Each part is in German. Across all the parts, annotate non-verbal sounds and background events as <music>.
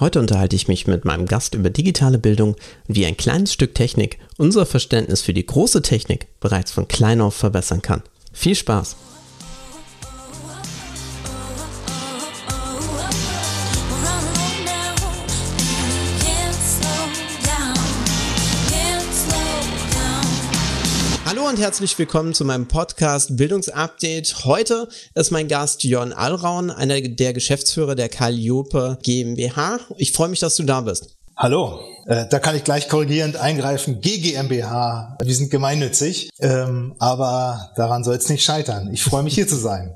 Heute unterhalte ich mich mit meinem Gast über digitale Bildung und wie ein kleines Stück Technik unser Verständnis für die große Technik bereits von klein auf verbessern kann. Viel Spaß! Herzlich willkommen zu meinem Podcast Bildungsupdate. Heute ist mein Gast Jörn Allraun, einer der Geschäftsführer der Calliope GmbH. Ich freue mich, dass du da bist. Hallo, äh, da kann ich gleich korrigierend eingreifen. GGMBH, wir sind gemeinnützig, ähm, aber daran soll es nicht scheitern. Ich freue mich hier zu sein.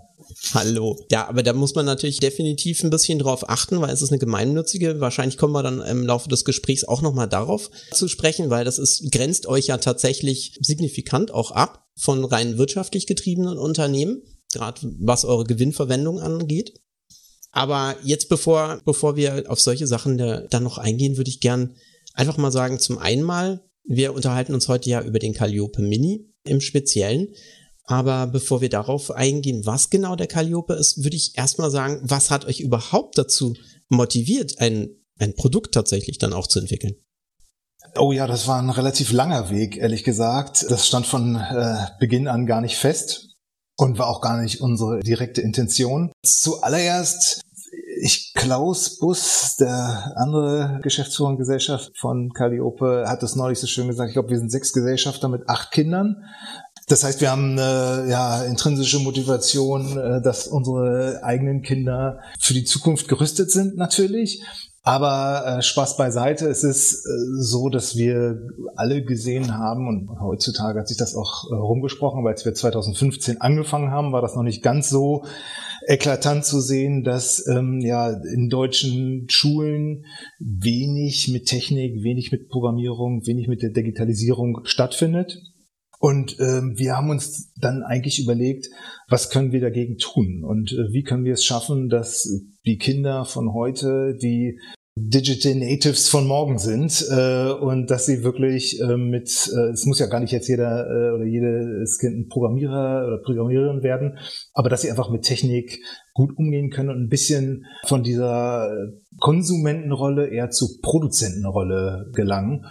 Hallo. Ja, aber da muss man natürlich definitiv ein bisschen drauf achten, weil es ist eine gemeinnützige. Wahrscheinlich kommen wir dann im Laufe des Gesprächs auch nochmal darauf zu sprechen, weil das ist, grenzt euch ja tatsächlich signifikant auch ab von rein wirtschaftlich getriebenen Unternehmen, gerade was eure Gewinnverwendung angeht. Aber jetzt, bevor, bevor wir auf solche Sachen da, dann noch eingehen, würde ich gern einfach mal sagen, zum einen mal, wir unterhalten uns heute ja über den Calliope Mini im Speziellen. Aber bevor wir darauf eingehen, was genau der Calliope ist, würde ich erstmal sagen, was hat euch überhaupt dazu motiviert, ein, ein Produkt tatsächlich dann auch zu entwickeln? Oh ja, das war ein relativ langer Weg, ehrlich gesagt. Das stand von äh, Beginn an gar nicht fest und war auch gar nicht unsere direkte Intention. Zuallererst ich, Klaus Bus, der andere Geschäftsführer und Gesellschaft von Calliope, hat das neulich so schön gesagt. Ich glaube, wir sind sechs Gesellschafter mit acht Kindern. Das heißt, wir haben eine ja, intrinsische Motivation, äh, dass unsere eigenen Kinder für die Zukunft gerüstet sind natürlich. Aber äh, Spaß beiseite, es ist äh, so, dass wir alle gesehen haben, und heutzutage hat sich das auch äh, rumgesprochen, weil wir 2015 angefangen haben, war das noch nicht ganz so eklatant zu sehen, dass ähm, ja in deutschen Schulen wenig mit Technik, wenig mit Programmierung, wenig mit der Digitalisierung stattfindet. Und ähm, wir haben uns dann eigentlich überlegt, was können wir dagegen tun und äh, wie können wir es schaffen, dass die Kinder von heute die Digital Natives von morgen sind äh, und dass sie wirklich äh, mit, äh, es muss ja gar nicht jetzt jeder äh, oder jedes Kind ein Programmierer oder Programmiererin werden, aber dass sie einfach mit Technik gut umgehen können und ein bisschen von dieser Konsumentenrolle eher zu Produzentenrolle gelangen.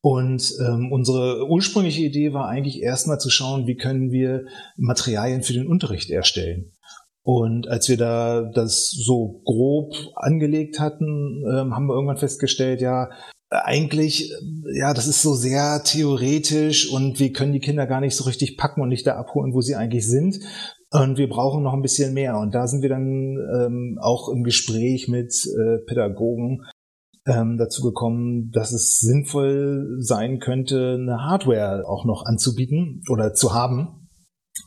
Und ähm, unsere ursprüngliche Idee war eigentlich erstmal zu schauen, wie können wir Materialien für den Unterricht erstellen. Und als wir da das so grob angelegt hatten, ähm, haben wir irgendwann festgestellt, ja, eigentlich, ja, das ist so sehr theoretisch und wir können die Kinder gar nicht so richtig packen und nicht da abholen, wo sie eigentlich sind. Und wir brauchen noch ein bisschen mehr. Und da sind wir dann ähm, auch im Gespräch mit äh, Pädagogen ähm, dazu gekommen, dass es sinnvoll sein könnte, eine Hardware auch noch anzubieten oder zu haben.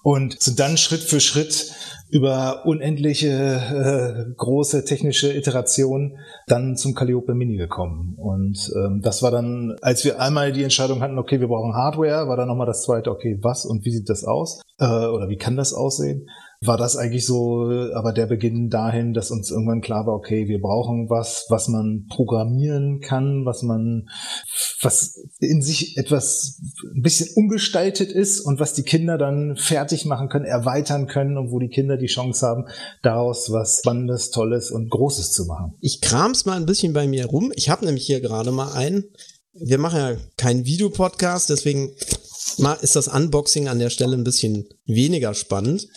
Und sind dann Schritt für Schritt über unendliche äh, große technische Iterationen dann zum Calliope Mini gekommen. Und ähm, das war dann, als wir einmal die Entscheidung hatten, okay, wir brauchen Hardware, war dann nochmal das zweite, okay, was und wie sieht das aus? Äh, oder wie kann das aussehen? War das eigentlich so, aber der Beginn dahin, dass uns irgendwann klar war, okay, wir brauchen was, was man programmieren kann, was man, was in sich etwas ein bisschen umgestaltet ist und was die Kinder dann fertig machen können, erweitern können und wo die Kinder die Chance haben, daraus was Spannendes, Tolles und Großes zu machen. Ich kram's mal ein bisschen bei mir rum. Ich habe nämlich hier gerade mal einen. Wir machen ja keinen Videopodcast, deswegen ist das Unboxing an der Stelle ein bisschen weniger spannend,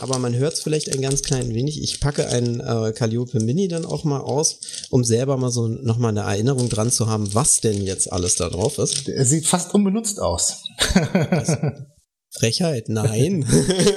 aber man hört es vielleicht ein ganz klein wenig. Ich packe einen äh, Calliope Mini dann auch mal aus, um selber mal so nochmal eine Erinnerung dran zu haben, was denn jetzt alles da drauf ist. Er sieht fast unbenutzt aus. <laughs> Frechheit, nein.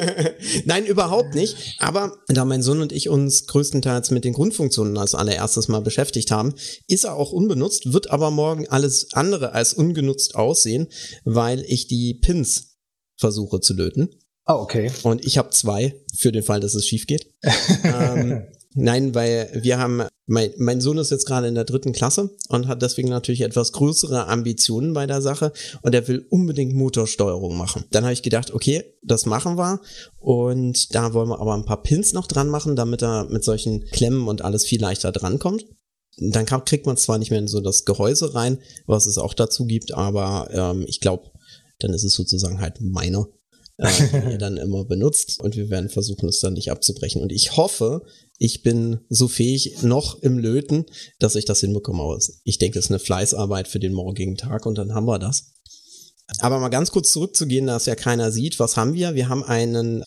<laughs> nein, überhaupt nicht. Aber da mein Sohn und ich uns größtenteils mit den Grundfunktionen als allererstes mal beschäftigt haben, ist er auch unbenutzt, wird aber morgen alles andere als ungenutzt aussehen, weil ich die Pins versuche zu löten. Ah, okay. Und ich habe zwei für den Fall, dass es schief geht. <laughs> ähm, Nein, weil wir haben, mein, mein Sohn ist jetzt gerade in der dritten Klasse und hat deswegen natürlich etwas größere Ambitionen bei der Sache und er will unbedingt Motorsteuerung machen. Dann habe ich gedacht, okay, das machen wir und da wollen wir aber ein paar Pins noch dran machen, damit er mit solchen Klemmen und alles viel leichter drankommt. Dann kriegt man zwar nicht mehr in so das Gehäuse rein, was es auch dazu gibt, aber ähm, ich glaube, dann ist es sozusagen halt meiner äh, <laughs> dann immer benutzt und wir werden versuchen, es dann nicht abzubrechen. Und ich hoffe, Ich bin so fähig noch im Löten, dass ich das hinbekomme. Ich denke, das ist eine Fleißarbeit für den morgigen Tag und dann haben wir das. Aber mal ganz kurz zurückzugehen, dass ja keiner sieht. Was haben wir? Wir haben einen,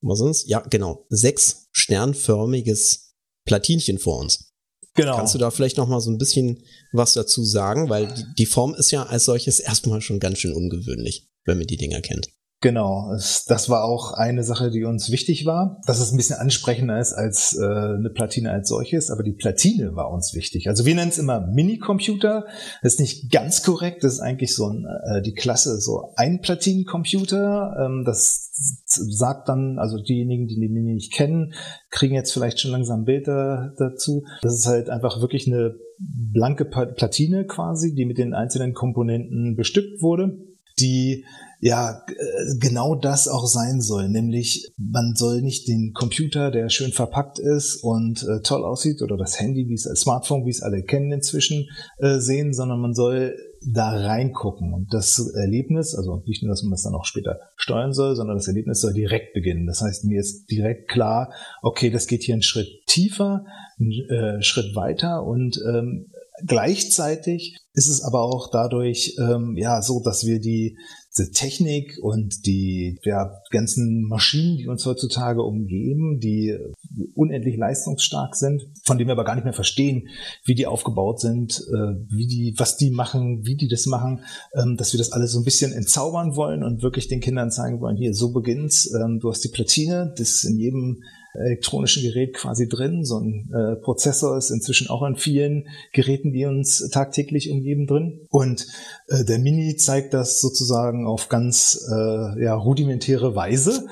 was ist Ja, genau, sechs sternförmiges Platinchen vor uns. Genau. Kannst du da vielleicht noch mal so ein bisschen was dazu sagen? Weil die Form ist ja als solches erstmal schon ganz schön ungewöhnlich, wenn man die Dinger kennt. Genau, das war auch eine Sache, die uns wichtig war, dass es ein bisschen ansprechender ist als äh, eine Platine als solches, aber die Platine war uns wichtig. Also wir nennen es immer Mini-Computer, das ist nicht ganz korrekt, das ist eigentlich so ein, äh, die Klasse so ein Platinencomputer, ähm, das sagt dann, also diejenigen, die die Mini nicht kennen, kriegen jetzt vielleicht schon langsam Bilder dazu. Das ist halt einfach wirklich eine blanke Platine quasi, die mit den einzelnen Komponenten bestückt wurde, die ja äh, genau das auch sein soll. Nämlich, man soll nicht den Computer, der schön verpackt ist und äh, toll aussieht, oder das Handy, wie es als Smartphone, wie es alle kennen inzwischen, äh, sehen, sondern man soll da reingucken. Und das Erlebnis, also nicht nur, dass man das dann auch später steuern soll, sondern das Erlebnis soll direkt beginnen. Das heißt, mir ist direkt klar, okay, das geht hier einen Schritt tiefer, einen äh, Schritt weiter und ähm, gleichzeitig ist es aber auch dadurch ähm, ja so, dass wir die diese Technik und die ja, ganzen Maschinen, die uns heutzutage umgeben, die unendlich leistungsstark sind, von denen wir aber gar nicht mehr verstehen, wie die aufgebaut sind, äh, wie die, was die machen, wie die das machen, ähm, dass wir das alles so ein bisschen entzaubern wollen und wirklich den Kindern zeigen wollen, hier, so beginnt's, ähm, du hast die Platine, das in jedem elektronischen Gerät quasi drin. So ein äh, Prozessor ist inzwischen auch an vielen Geräten, die uns tagtäglich umgeben, drin. Und äh, der Mini zeigt das sozusagen auf ganz äh, ja, rudimentäre Weise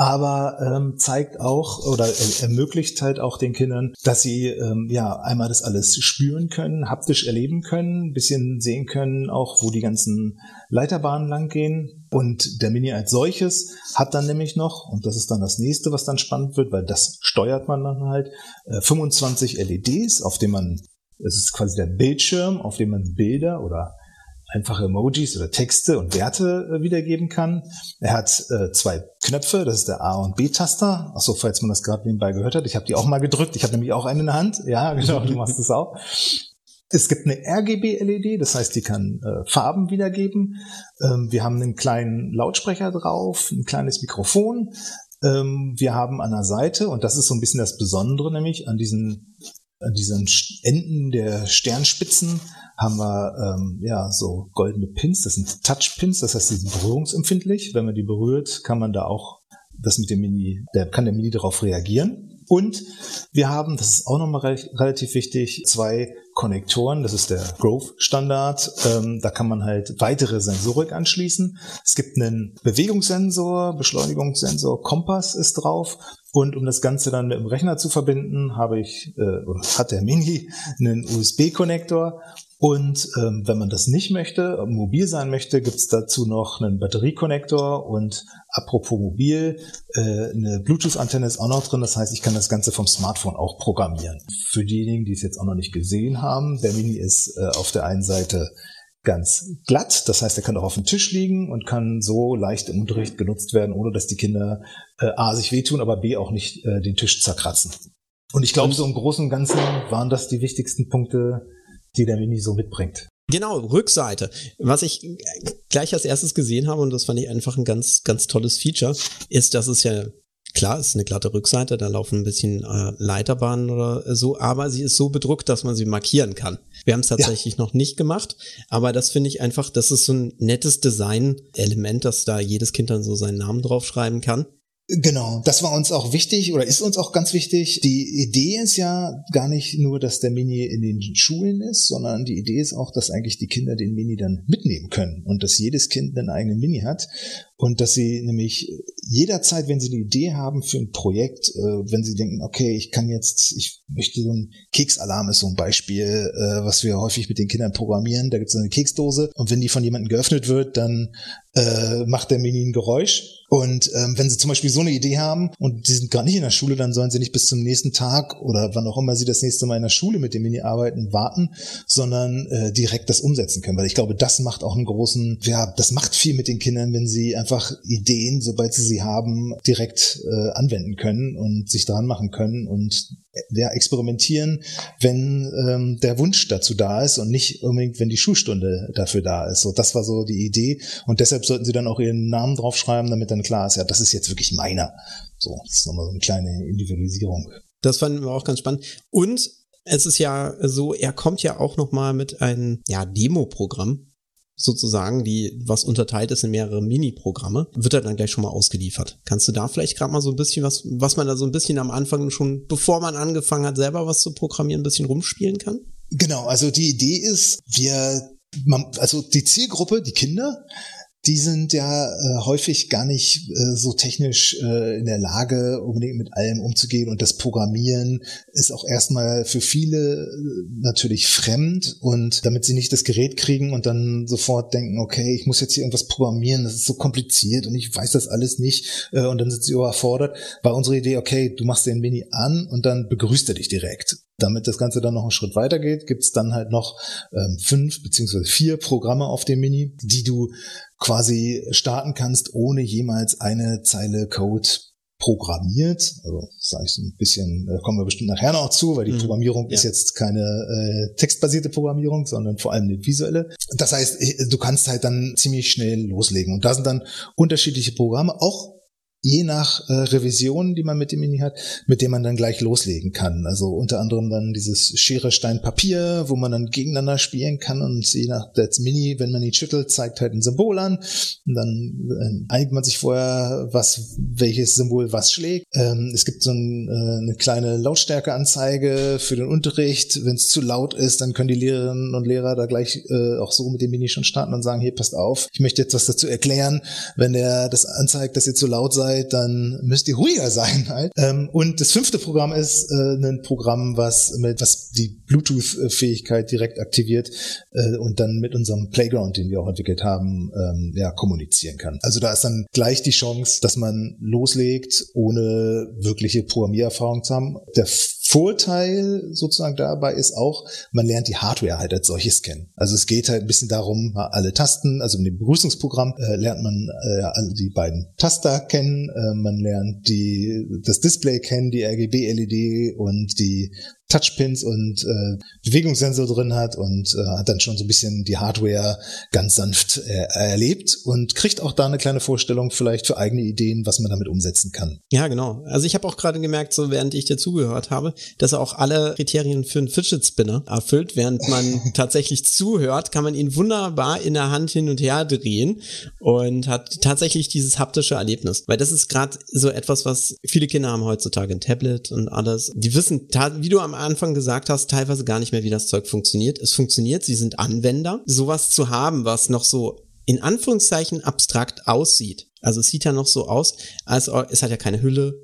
aber ähm, zeigt auch oder er, ermöglicht halt auch den Kindern, dass sie ähm, ja einmal das alles spüren können, haptisch erleben können, ein bisschen sehen können, auch wo die ganzen Leiterbahnen lang gehen. Und der Mini als solches hat dann nämlich noch, und das ist dann das nächste, was dann spannend wird, weil das steuert man dann halt, äh, 25 LEDs, auf dem man, es ist quasi der Bildschirm, auf dem man Bilder oder einfache Emojis oder Texte und Werte äh, wiedergeben kann. Er hat äh, zwei Knöpfe, das ist der A- und B-Taster. Achso, falls man das gerade nebenbei gehört hat. Ich habe die auch mal gedrückt. Ich habe nämlich auch einen in der Hand. Ja, <laughs> genau, du machst das auch. Es gibt eine RGB-LED, das heißt, die kann äh, Farben wiedergeben. Ähm, wir haben einen kleinen Lautsprecher drauf, ein kleines Mikrofon. Ähm, wir haben an der Seite, und das ist so ein bisschen das Besondere, nämlich an diesen, an diesen Enden der Sternspitzen haben wir ähm, ja so goldene Pins, das sind Touch-Pins, das heißt, die sind berührungsempfindlich. Wenn man die berührt, kann man da auch das mit dem Mini, der kann der Mini darauf reagieren. Und wir haben, das ist auch nochmal re relativ wichtig, zwei Konnektoren. Das ist der Growth-Standard. Ähm, da kann man halt weitere Sensorik anschließen. Es gibt einen Bewegungssensor, Beschleunigungssensor, Kompass ist drauf. Und um das Ganze dann dem Rechner zu verbinden, habe ich, äh, oder hat der Mini einen USB-Konnektor und ähm, wenn man das nicht möchte, mobil sein möchte, gibt's dazu noch einen Batteriekonnektor und apropos mobil, äh, eine Bluetooth-Antenne ist auch noch drin. Das heißt, ich kann das Ganze vom Smartphone auch programmieren. Für diejenigen, die es jetzt auch noch nicht gesehen haben, der Mini ist äh, auf der einen Seite ganz glatt. Das heißt, er kann auch auf dem Tisch liegen und kann so leicht im Unterricht genutzt werden, ohne dass die Kinder äh, A sich wehtun, aber B auch nicht äh, den Tisch zerkratzen. Und ich glaube, so im Großen und Ganzen waren das die wichtigsten Punkte, die der Mini so mitbringt. Genau, Rückseite. Was ich gleich als erstes gesehen habe, und das fand ich einfach ein ganz, ganz tolles Feature, ist, dass es ja, klar, es ist eine glatte Rückseite, da laufen ein bisschen äh, Leiterbahnen oder so, aber sie ist so bedruckt, dass man sie markieren kann. Wir haben es tatsächlich ja. noch nicht gemacht, aber das finde ich einfach, das ist so ein nettes Design-Element, dass da jedes Kind dann so seinen Namen draufschreiben kann. Genau, das war uns auch wichtig oder ist uns auch ganz wichtig. Die Idee ist ja gar nicht nur, dass der Mini in den Schulen ist, sondern die Idee ist auch, dass eigentlich die Kinder den Mini dann mitnehmen können und dass jedes Kind einen eigenen Mini hat und dass sie nämlich jederzeit, wenn sie eine Idee haben für ein Projekt, äh, wenn sie denken, okay, ich kann jetzt, ich möchte so ein Keksalarm ist so ein Beispiel, äh, was wir häufig mit den Kindern programmieren. Da gibt es eine Keksdose und wenn die von jemandem geöffnet wird, dann äh, macht der Mini ein Geräusch. Und ähm, wenn sie zum Beispiel so eine Idee haben und die sind gar nicht in der Schule, dann sollen sie nicht bis zum nächsten Tag oder wann auch immer sie das nächste Mal in der Schule mit dem Mini arbeiten, warten, sondern äh, direkt das umsetzen können. Weil ich glaube, das macht auch einen großen, ja, das macht viel mit den Kindern, wenn sie einfach Ideen, sobald sie sie haben, direkt äh, anwenden können und sich dran machen können und ja, experimentieren, wenn ähm, der Wunsch dazu da ist und nicht unbedingt, wenn die Schulstunde dafür da ist. So, das war so die Idee und deshalb sollten sie dann auch ihren Namen draufschreiben, damit dann klar ist, ja, das ist jetzt wirklich meiner. So, das ist nochmal so eine kleine Individualisierung. Das fanden wir auch ganz spannend. Und es ist ja so, er kommt ja auch nochmal mit einem ja, Demo-Programm sozusagen, die was unterteilt ist in mehrere Mini-Programme, wird er dann gleich schon mal ausgeliefert. Kannst du da vielleicht gerade mal so ein bisschen was, was man da so ein bisschen am Anfang schon, bevor man angefangen hat, selber was zu programmieren, ein bisschen rumspielen kann? Genau, also die Idee ist, wir, also die Zielgruppe, die Kinder, die sind ja äh, häufig gar nicht äh, so technisch äh, in der Lage, unbedingt mit allem umzugehen. Und das Programmieren ist auch erstmal für viele äh, natürlich fremd. Und damit sie nicht das Gerät kriegen und dann sofort denken, okay, ich muss jetzt hier irgendwas programmieren, das ist so kompliziert und ich weiß das alles nicht. Äh, und dann sind sie überfordert, war unsere Idee, okay, du machst den Mini an und dann begrüßt er dich direkt damit das Ganze dann noch einen Schritt weiter geht, gibt's dann halt noch ähm, fünf beziehungsweise vier Programme auf dem Mini, die du quasi starten kannst, ohne jemals eine Zeile Code programmiert. Also sage ich so ein bisschen, da kommen wir bestimmt nachher noch zu, weil die mhm. Programmierung ja. ist jetzt keine äh, textbasierte Programmierung, sondern vor allem eine visuelle. Das heißt, du kannst halt dann ziemlich schnell loslegen. Und da sind dann unterschiedliche Programme, auch je nach äh, Revision, die man mit dem Mini hat, mit dem man dann gleich loslegen kann. Also unter anderem dann dieses Schere, Stein, Papier, wo man dann gegeneinander spielen kann und je nach das Mini, wenn man ihn schüttelt, zeigt halt ein Symbol an und dann äh, einigt man sich vorher, was welches Symbol was schlägt. Ähm, es gibt so ein, äh, eine kleine Lautstärkeanzeige für den Unterricht. Wenn es zu laut ist, dann können die Lehrerinnen und Lehrer da gleich äh, auch so mit dem Mini schon starten und sagen, hier passt auf, ich möchte jetzt was dazu erklären. Wenn der das anzeigt, dass ihr zu laut seid, seid, dann müsst ihr ruhiger sein <laughs> halt. Ähm, und das fünfte Programm ist äh, ein Programm, was mit was die Bluetooth-Fähigkeit direkt aktiviert äh, und dann mit unserem Playground, den wir auch entwickelt haben, ähm, ja kommunizieren kann. Also da ist dann gleich die Chance, dass man loslegt, ohne wirkliche Programmiererfahrung zu haben. Der Vorteil sozusagen dabei ist auch, man lernt die Hardware halt als solches kennen. Also es geht halt ein bisschen darum, alle Tasten, also in dem Begrüßungsprogramm äh, lernt man äh, die beiden Taster kennen, äh, man lernt die, das Display kennen, die RGB-LED und die Touchpins und äh, Bewegungssensor drin hat und äh, hat dann schon so ein bisschen die Hardware ganz sanft äh, erlebt und kriegt auch da eine kleine Vorstellung vielleicht für eigene Ideen, was man damit umsetzen kann. Ja, genau. Also ich habe auch gerade gemerkt, so während ich dir zugehört habe, dass er auch alle Kriterien für einen Fidget Spinner erfüllt. Während man <laughs> tatsächlich zuhört, kann man ihn wunderbar in der Hand hin und her drehen und hat tatsächlich dieses haptische Erlebnis. Weil das ist gerade so etwas, was viele Kinder haben heutzutage ein Tablet und alles. Die wissen, wie du am Anfang gesagt hast, teilweise gar nicht mehr, wie das Zeug funktioniert. Es funktioniert, sie sind Anwender. Sowas zu haben, was noch so in Anführungszeichen abstrakt aussieht. Also es sieht ja noch so aus, als es hat ja keine Hülle.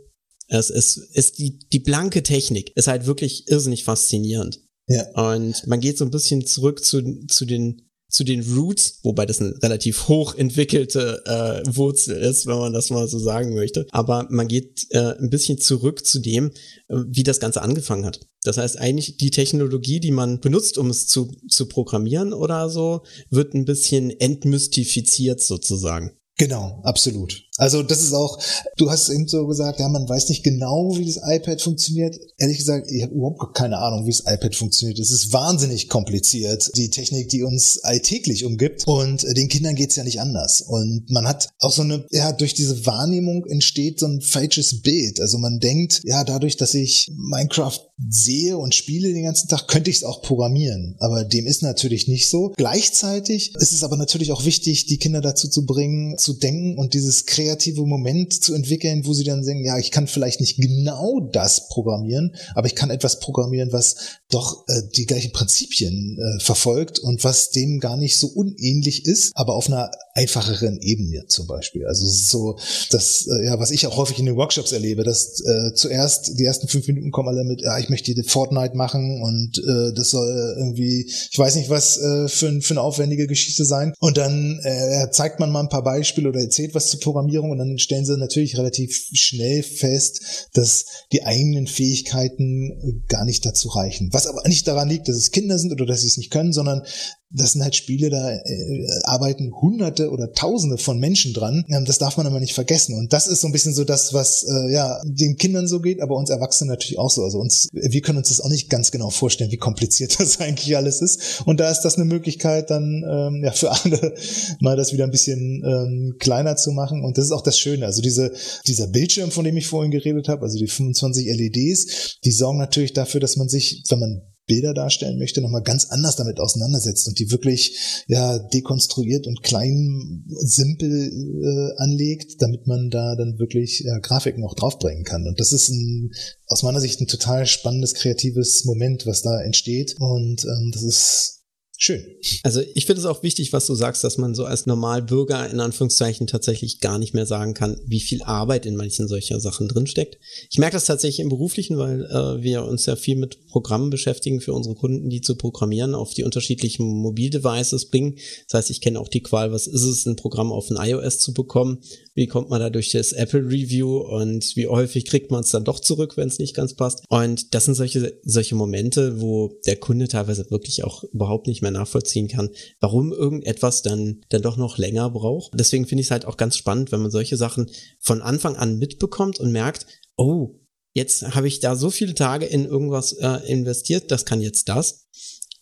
Es ist, ist die, die blanke Technik ist halt wirklich irrsinnig faszinierend. Ja. Und man geht so ein bisschen zurück zu, zu den zu den Roots, wobei das eine relativ hoch entwickelte äh, Wurzel ist, wenn man das mal so sagen möchte. Aber man geht äh, ein bisschen zurück zu dem, äh, wie das Ganze angefangen hat. Das heißt, eigentlich die Technologie, die man benutzt, um es zu, zu programmieren oder so, wird ein bisschen entmystifiziert sozusagen. Genau, absolut. Also das ist auch, du hast eben so gesagt, ja, man weiß nicht genau, wie das iPad funktioniert. Ehrlich gesagt, ich habe überhaupt keine Ahnung, wie das iPad funktioniert. Es ist wahnsinnig kompliziert, die Technik, die uns alltäglich umgibt. Und den Kindern geht's ja nicht anders. Und man hat auch so eine, ja, durch diese Wahrnehmung entsteht so ein falsches Bild. Also man denkt, ja, dadurch, dass ich Minecraft sehe und spiele den ganzen Tag, könnte ich es auch programmieren. Aber dem ist natürlich nicht so. Gleichzeitig ist es aber natürlich auch wichtig, die Kinder dazu zu bringen, zu denken und dieses kreative Moment zu entwickeln, wo sie dann sagen, ja, ich kann vielleicht nicht genau das programmieren, aber ich kann etwas programmieren, was doch äh, die gleichen Prinzipien äh, verfolgt und was dem gar nicht so unähnlich ist, aber auf einer einfacheren Ebene zum Beispiel. Also so, das, äh, ja, was ich auch häufig in den Workshops erlebe, dass äh, zuerst die ersten fünf Minuten kommen alle mit, ja, ich möchte die Fortnite machen und äh, das soll irgendwie, ich weiß nicht was äh, für, für eine aufwendige Geschichte sein. Und dann äh, zeigt man mal ein paar Beispiele oder erzählt was zur Programmierung und dann stellen sie natürlich relativ schnell fest, dass die eigenen Fähigkeiten gar nicht dazu reichen. Was aber nicht daran liegt, dass es Kinder sind oder dass sie es nicht können, sondern das sind halt Spiele, da äh, arbeiten Hunderte oder Tausende von Menschen dran. Ähm, das darf man aber nicht vergessen. Und das ist so ein bisschen so das, was äh, ja den Kindern so geht, aber uns Erwachsenen natürlich auch so. Also uns, wir können uns das auch nicht ganz genau vorstellen, wie kompliziert <laughs> das eigentlich alles ist. Und da ist das eine Möglichkeit, dann ähm, ja für alle mal das wieder ein bisschen ähm, kleiner zu machen. Und das ist auch das Schöne. Also diese dieser Bildschirm, von dem ich vorhin geredet habe, also die 25 LEDs, die sorgen natürlich dafür, dass man sich, wenn man Bilder darstellen möchte, nochmal ganz anders damit auseinandersetzt und die wirklich ja dekonstruiert und klein, simpel äh, anlegt, damit man da dann wirklich ja, Grafiken auch draufbringen kann. Und das ist ein, aus meiner Sicht ein total spannendes, kreatives Moment, was da entsteht. Und ähm, das ist Schön. Also ich finde es auch wichtig, was du sagst, dass man so als Normalbürger in Anführungszeichen tatsächlich gar nicht mehr sagen kann, wie viel Arbeit in manchen solcher Sachen drinsteckt. Ich merke das tatsächlich im Beruflichen, weil äh, wir uns ja viel mit Programmen beschäftigen für unsere Kunden, die zu programmieren, auf die unterschiedlichen Mobildevices bringen. Das heißt, ich kenne auch die Qual, was ist es, ein Programm auf ein iOS zu bekommen wie kommt man da durch das Apple Review und wie häufig kriegt man es dann doch zurück, wenn es nicht ganz passt. Und das sind solche, solche Momente, wo der Kunde teilweise wirklich auch überhaupt nicht mehr nachvollziehen kann, warum irgendetwas dann, dann doch noch länger braucht. Deswegen finde ich es halt auch ganz spannend, wenn man solche Sachen von Anfang an mitbekommt und merkt, oh, jetzt habe ich da so viele Tage in irgendwas äh, investiert, das kann jetzt das.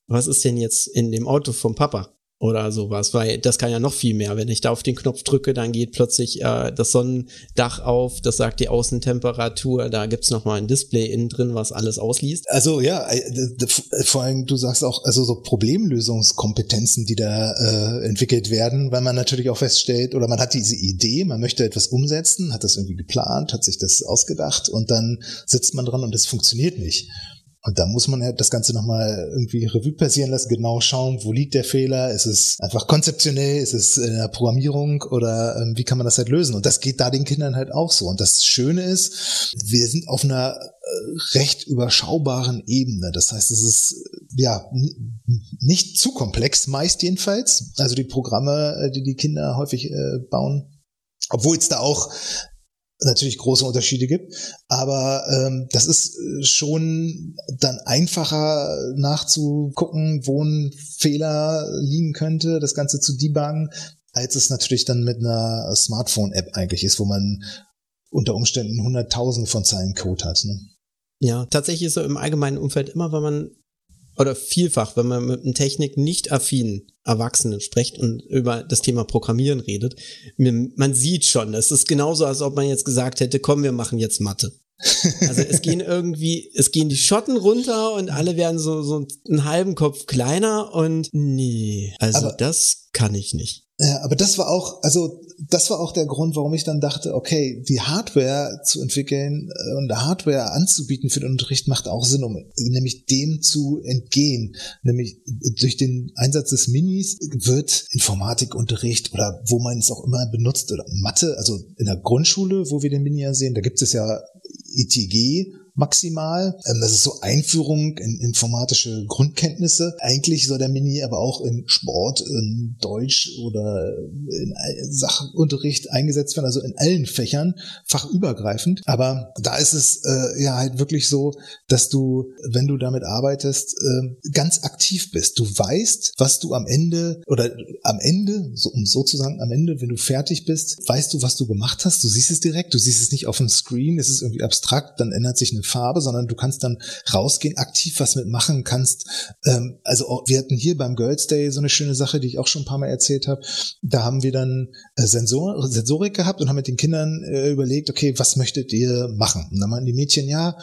Was ist denn jetzt in dem Auto vom Papa? Oder sowas, weil das kann ja noch viel mehr. Wenn ich da auf den Knopf drücke, dann geht plötzlich äh, das Sonnendach auf, das sagt die Außentemperatur, da gibt's noch mal ein Display innen drin, was alles ausliest. Also ja, äh, vor allem du sagst auch, also so Problemlösungskompetenzen, die da äh, entwickelt werden, weil man natürlich auch feststellt, oder man hat diese Idee, man möchte etwas umsetzen, hat das irgendwie geplant, hat sich das ausgedacht und dann sitzt man dran und es funktioniert nicht. Und da muss man halt das Ganze nochmal irgendwie Revue passieren lassen, genau schauen, wo liegt der Fehler, ist es einfach konzeptionell, ist es in der Programmierung oder ähm, wie kann man das halt lösen? Und das geht da den Kindern halt auch so. Und das Schöne ist, wir sind auf einer äh, recht überschaubaren Ebene. Das heißt, es ist ja nicht zu komplex, meist jedenfalls. Also die Programme, äh, die die Kinder häufig äh, bauen, obwohl es da auch natürlich große Unterschiede gibt. Aber ähm, das ist äh, schon dann einfacher nachzugucken, wo ein Fehler liegen könnte, das Ganze zu debuggen, als es natürlich dann mit einer Smartphone-App eigentlich ist, wo man unter Umständen hunderttausende von Zeilen Code hat. Ne? Ja, tatsächlich ist so im allgemeinen Umfeld immer, wenn man oder vielfach, wenn man mit einem Technik nicht affinen Erwachsenen spricht und über das Thema Programmieren redet, man sieht schon, es ist genauso, als ob man jetzt gesagt hätte, komm, wir machen jetzt Mathe. Also es gehen <laughs> irgendwie, es gehen die Schotten runter und alle werden so, so einen halben Kopf kleiner und nee, also Aber das kann ich nicht. Ja, aber das war auch, also das war auch der Grund, warum ich dann dachte, okay, die Hardware zu entwickeln äh, und Hardware anzubieten für den Unterricht macht auch Sinn, um nämlich dem zu entgehen. Nämlich durch den Einsatz des Minis wird Informatikunterricht oder wo man es auch immer benutzt oder Mathe, also in der Grundschule, wo wir den Mini ja sehen, da gibt es ja ETG maximal. Ähm, das ist so Einführung in informatische Grundkenntnisse. Eigentlich soll der Mini aber auch in Sport, in Deutsch oder in Sachunterricht eingesetzt werden, also in allen Fächern, fachübergreifend. Aber da ist es äh, ja halt wirklich so, dass du, wenn du damit arbeitest, äh, ganz aktiv bist. Du weißt, was du am Ende oder am Ende, so, um sozusagen am Ende, wenn du fertig bist, weißt du, was du gemacht hast. Du siehst es direkt, du siehst es nicht auf dem Screen, es ist irgendwie abstrakt, dann ändert sich eine Farbe, sondern du kannst dann rausgehen, aktiv was mitmachen kannst. Ähm, also wir hatten hier beim Girls Day so eine schöne Sache, die ich auch schon ein paar Mal erzählt habe. Da haben wir dann äh, Sensor, Sensorik gehabt und haben mit den Kindern äh, überlegt, okay, was möchtet ihr machen? Und dann meinten die Mädchen, ja,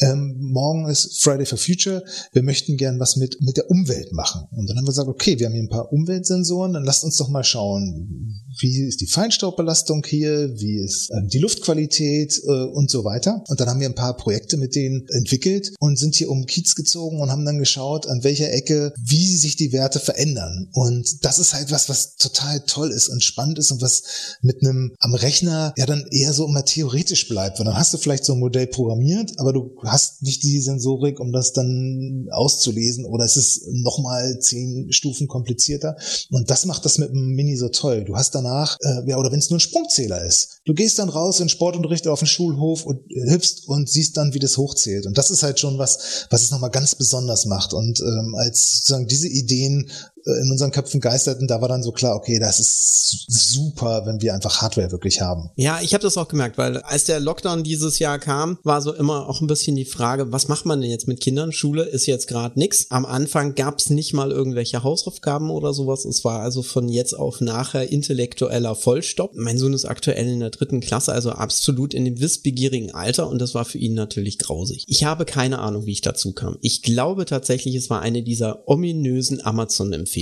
ähm, morgen ist Friday for Future, wir möchten gern was mit, mit der Umwelt machen. Und dann haben wir gesagt, okay, wir haben hier ein paar Umweltsensoren, dann lasst uns doch mal schauen, wie ist die Feinstaubbelastung hier, wie ist ähm, die Luftqualität äh, und so weiter. Und dann haben wir ein paar Projekte mit denen entwickelt und sind hier um Kiez gezogen und haben dann geschaut, an welcher Ecke, wie sich die Werte verändern. Und das ist halt was, was total toll ist und spannend ist und was mit einem am Rechner ja dann eher so immer theoretisch bleibt. Weil dann hast du vielleicht so ein Modell programmiert, aber du hast nicht die Sensorik, um das dann auszulesen oder es ist nochmal zehn Stufen komplizierter. Und das macht das mit dem Mini so toll. Du hast danach, äh, ja, oder wenn es nur ein Sprungzähler ist. Du gehst dann raus in Sportunterricht auf den Schulhof und hüpfst und siehst dann, wie das hochzählt. Und das ist halt schon was, was es nochmal ganz besonders macht. Und ähm, als sozusagen diese Ideen äh, in unseren Köpfen geisterten, da war dann so klar, okay, das ist super, wenn wir einfach Hardware wirklich haben. Ja, ich habe das auch gemerkt, weil als der Lockdown dieses Jahr kam, war so immer auch ein bisschen die Frage, was macht man denn jetzt mit Kindern? Schule ist jetzt gerade nix. Am Anfang gab's nicht mal irgendwelche Hausaufgaben oder sowas. Es war also von jetzt auf nachher intellektueller Vollstopp. Mein Sohn ist aktuell in der dritten Klasse, also absolut in dem wissbegierigen Alter und das war für ihn natürlich grausig. Ich habe keine Ahnung, wie ich dazu kam. Ich glaube tatsächlich, es war eine dieser ominösen Amazon-Empfehlungen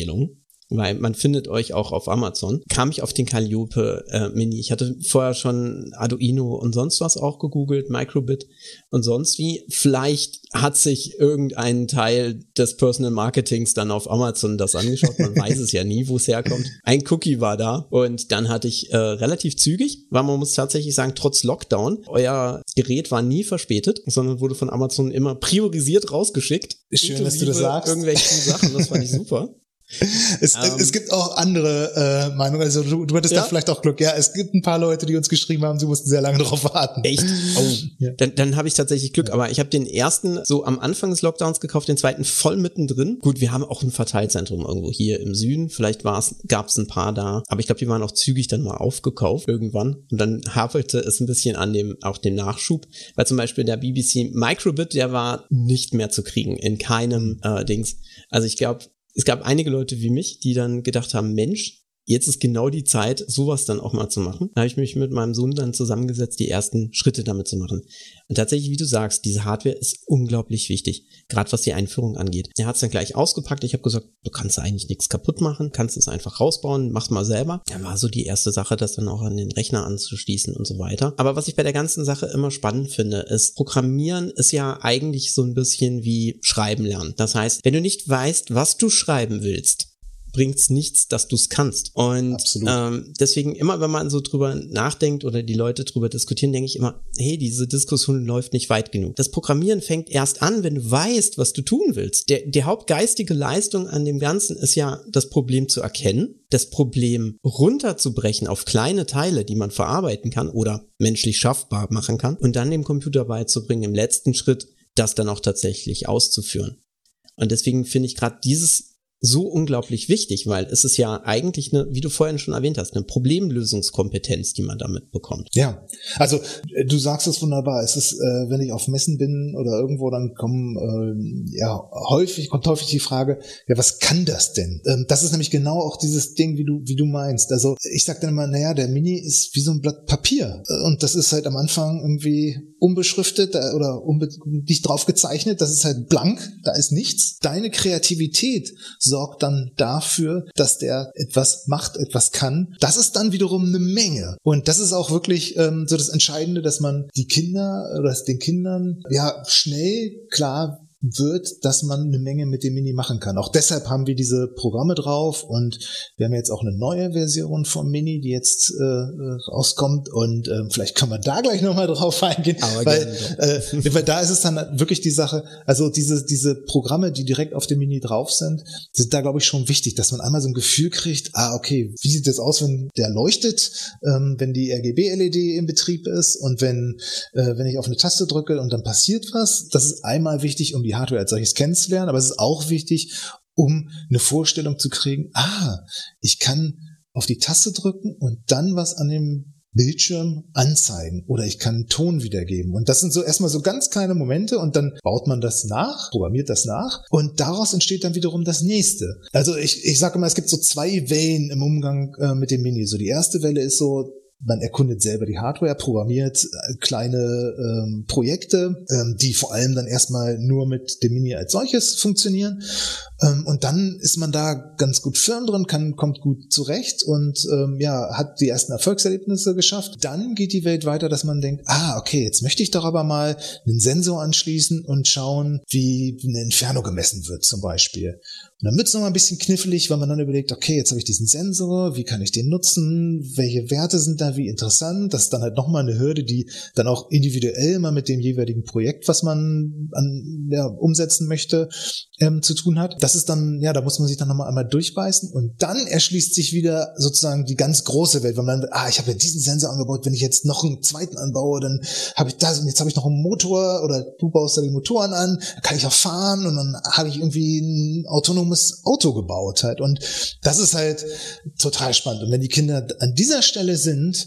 weil man findet euch auch auf Amazon, kam ich auf den Calliope äh, Mini. Ich hatte vorher schon Arduino und sonst was auch gegoogelt, Microbit und sonst wie. Vielleicht hat sich irgendein Teil des Personal Marketings dann auf Amazon das angeschaut. Man weiß es ja nie, wo es herkommt. Ein Cookie war da und dann hatte ich äh, relativ zügig, weil man muss tatsächlich sagen, trotz Lockdown, euer Gerät war nie verspätet, sondern wurde von Amazon immer priorisiert rausgeschickt. Schön, dass du das sagst. Irgendwelche Sachen, das fand ich super. <laughs> Es, um, ähm. es gibt auch andere äh, Meinungen. Also du, du hattest ja? da vielleicht auch Glück. Ja, es gibt ein paar Leute, die uns geschrieben haben, sie mussten sehr lange darauf warten. Echt? <laughs> Oh. Ja. Dann, dann habe ich tatsächlich Glück. Ja. Aber ich habe den ersten so am Anfang des Lockdowns gekauft, den zweiten voll mittendrin. Gut, wir haben auch ein Verteilzentrum irgendwo hier im Süden. Vielleicht gab es ein paar da. Aber ich glaube, die waren auch zügig dann mal aufgekauft irgendwann. Und dann hapelte es ein bisschen an dem auch dem Nachschub. Weil zum Beispiel der BBC Microbit, der war nicht mehr zu kriegen in keinem äh, Dings. Also ich glaube, es gab einige Leute wie mich, die dann gedacht haben, Mensch, jetzt ist genau die Zeit, sowas dann auch mal zu machen. Da habe ich mich mit meinem Sohn dann zusammengesetzt, die ersten Schritte damit zu machen. Und tatsächlich, wie du sagst, diese Hardware ist unglaublich wichtig, gerade was die Einführung angeht. Er hat es dann gleich ausgepackt. Ich habe gesagt, du kannst eigentlich nichts kaputt machen, kannst es einfach rausbauen, mach's mal selber. Dann war so die erste Sache, das dann auch an den Rechner anzuschließen und so weiter. Aber was ich bei der ganzen Sache immer spannend finde, ist, Programmieren ist ja eigentlich so ein bisschen wie Schreiben lernen. Das heißt, wenn du nicht weißt, was du schreiben willst, bringt's nichts, dass du's kannst. Und ähm, deswegen immer, wenn man so drüber nachdenkt oder die Leute drüber diskutieren, denke ich immer, hey, diese Diskussion läuft nicht weit genug. Das Programmieren fängt erst an, wenn du weißt, was du tun willst. Der, die hauptgeistige Leistung an dem Ganzen ist ja, das Problem zu erkennen, das Problem runterzubrechen auf kleine Teile, die man verarbeiten kann oder menschlich schaffbar machen kann und dann dem Computer beizubringen, im letzten Schritt das dann auch tatsächlich auszuführen. Und deswegen finde ich gerade dieses so unglaublich wichtig, weil es ist ja eigentlich eine, wie du vorhin schon erwähnt hast, eine Problemlösungskompetenz, die man damit bekommt. Ja, also äh, du sagst es wunderbar. Es ist, äh, wenn ich auf Messen bin oder irgendwo, dann kommen äh, ja häufig kommt häufig die Frage, ja, was kann das denn? Ähm, das ist nämlich genau auch dieses Ding, wie du wie du meinst. Also ich sag dann immer, naja, der Mini ist wie so ein Blatt Papier äh, und das ist halt am Anfang irgendwie unbeschriftet äh, oder unbe nicht drauf gezeichnet. Das ist halt blank, da ist nichts. Deine Kreativität sorgt dann dafür, dass der etwas macht, etwas kann. Das ist dann wiederum eine Menge. Und das ist auch wirklich ähm, so das Entscheidende, dass man die Kinder oder den Kindern ja schnell klar wird, dass man eine Menge mit dem Mini machen kann. Auch deshalb haben wir diese Programme drauf und wir haben jetzt auch eine neue Version vom Mini, die jetzt äh, rauskommt und äh, vielleicht kann man da gleich nochmal drauf eingehen, Aber weil, äh, weil da ist es dann wirklich die Sache, also diese, diese Programme, die direkt auf dem Mini drauf sind, sind da glaube ich schon wichtig, dass man einmal so ein Gefühl kriegt, ah okay, wie sieht das aus, wenn der leuchtet, ähm, wenn die RGB-LED in Betrieb ist und wenn, äh, wenn ich auf eine Taste drücke und dann passiert was, das ist einmal wichtig, um die Hardware als solches kennenzulernen, aber es ist auch wichtig, um eine Vorstellung zu kriegen, ah, ich kann auf die Taste drücken und dann was an dem Bildschirm anzeigen oder ich kann einen Ton wiedergeben. Und das sind so erstmal so ganz kleine Momente und dann baut man das nach, programmiert das nach und daraus entsteht dann wiederum das nächste. Also ich, ich sage immer, es gibt so zwei Wellen im Umgang äh, mit dem Mini. So die erste Welle ist so, man erkundet selber die Hardware, programmiert äh, kleine ähm, Projekte, ähm, die vor allem dann erstmal nur mit dem Mini als solches funktionieren. Ähm, und dann ist man da ganz gut firm drin, kann, kommt gut zurecht und ähm, ja, hat die ersten Erfolgserlebnisse geschafft. Dann geht die Welt weiter, dass man denkt, ah, okay, jetzt möchte ich doch aber mal einen Sensor anschließen und schauen, wie eine Inferno gemessen wird zum Beispiel. Und dann wird es nochmal ein bisschen knifflig, weil man dann überlegt, okay, jetzt habe ich diesen Sensor, wie kann ich den nutzen, welche Werte sind da wie interessant. Das ist dann halt nochmal eine Hürde, die dann auch individuell mal mit dem jeweiligen Projekt, was man an, ja, umsetzen möchte, ähm, zu tun hat das ist dann, ja, da muss man sich dann nochmal einmal durchbeißen und dann erschließt sich wieder sozusagen die ganz große Welt, weil man, ah, ich habe ja diesen Sensor angebaut, wenn ich jetzt noch einen zweiten anbaue, dann habe ich das und jetzt habe ich noch einen Motor oder du baust da die Motoren an, kann ich auch fahren und dann habe ich irgendwie ein autonomes Auto gebaut halt und das ist halt total spannend. Und wenn die Kinder an dieser Stelle sind,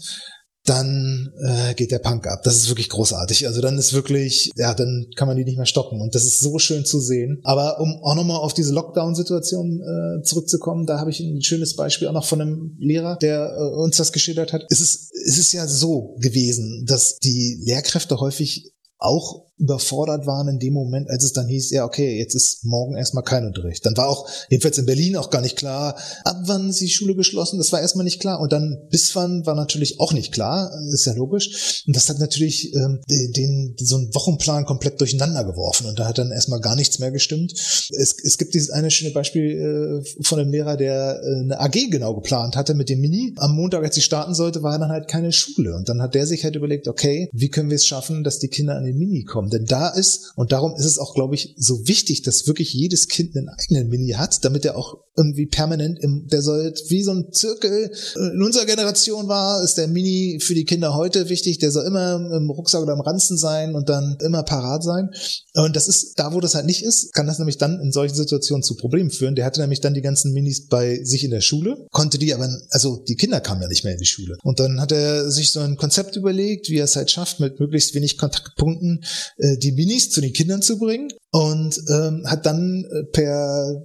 dann äh, geht der Punk ab. Das ist wirklich großartig. Also dann ist wirklich, ja, dann kann man die nicht mehr stoppen. Und das ist so schön zu sehen. Aber um auch nochmal auf diese Lockdown-Situation äh, zurückzukommen, da habe ich ein schönes Beispiel auch noch von einem Lehrer, der äh, uns das geschildert hat. Es ist, es ist ja so gewesen, dass die Lehrkräfte häufig auch überfordert waren in dem Moment, als es dann hieß, ja, okay, jetzt ist morgen erstmal kein Unterricht. Dann war auch, jedenfalls in Berlin, auch gar nicht klar, ab wann ist die Schule geschlossen, das war erstmal nicht klar. Und dann bis wann war natürlich auch nicht klar, ist ja logisch. Und das hat natürlich ähm, den, den, so einen Wochenplan komplett durcheinander geworfen und da hat dann erstmal gar nichts mehr gestimmt. Es, es gibt dieses eine schöne Beispiel äh, von einem Lehrer, der äh, eine AG genau geplant hatte mit dem Mini. Am Montag, als sie starten sollte, war dann halt keine Schule. Und dann hat der sich halt überlegt, okay, wie können wir es schaffen, dass die Kinder an den Mini kommen? Denn da ist, und darum ist es auch, glaube ich, so wichtig, dass wirklich jedes Kind einen eigenen Mini hat, damit er auch irgendwie permanent im, der soll wie so ein Zirkel. In unserer Generation war, ist der Mini für die Kinder heute wichtig, der soll immer im Rucksack oder im Ranzen sein und dann immer parat sein. Und das ist, da wo das halt nicht ist, kann das nämlich dann in solchen Situationen zu Problemen führen. Der hatte nämlich dann die ganzen Minis bei sich in der Schule, konnte die aber, also die Kinder kamen ja nicht mehr in die Schule. Und dann hat er sich so ein Konzept überlegt, wie er es halt schafft, mit möglichst wenig Kontaktpunkten äh, die Minis zu den Kindern zu bringen und ähm, hat dann äh, per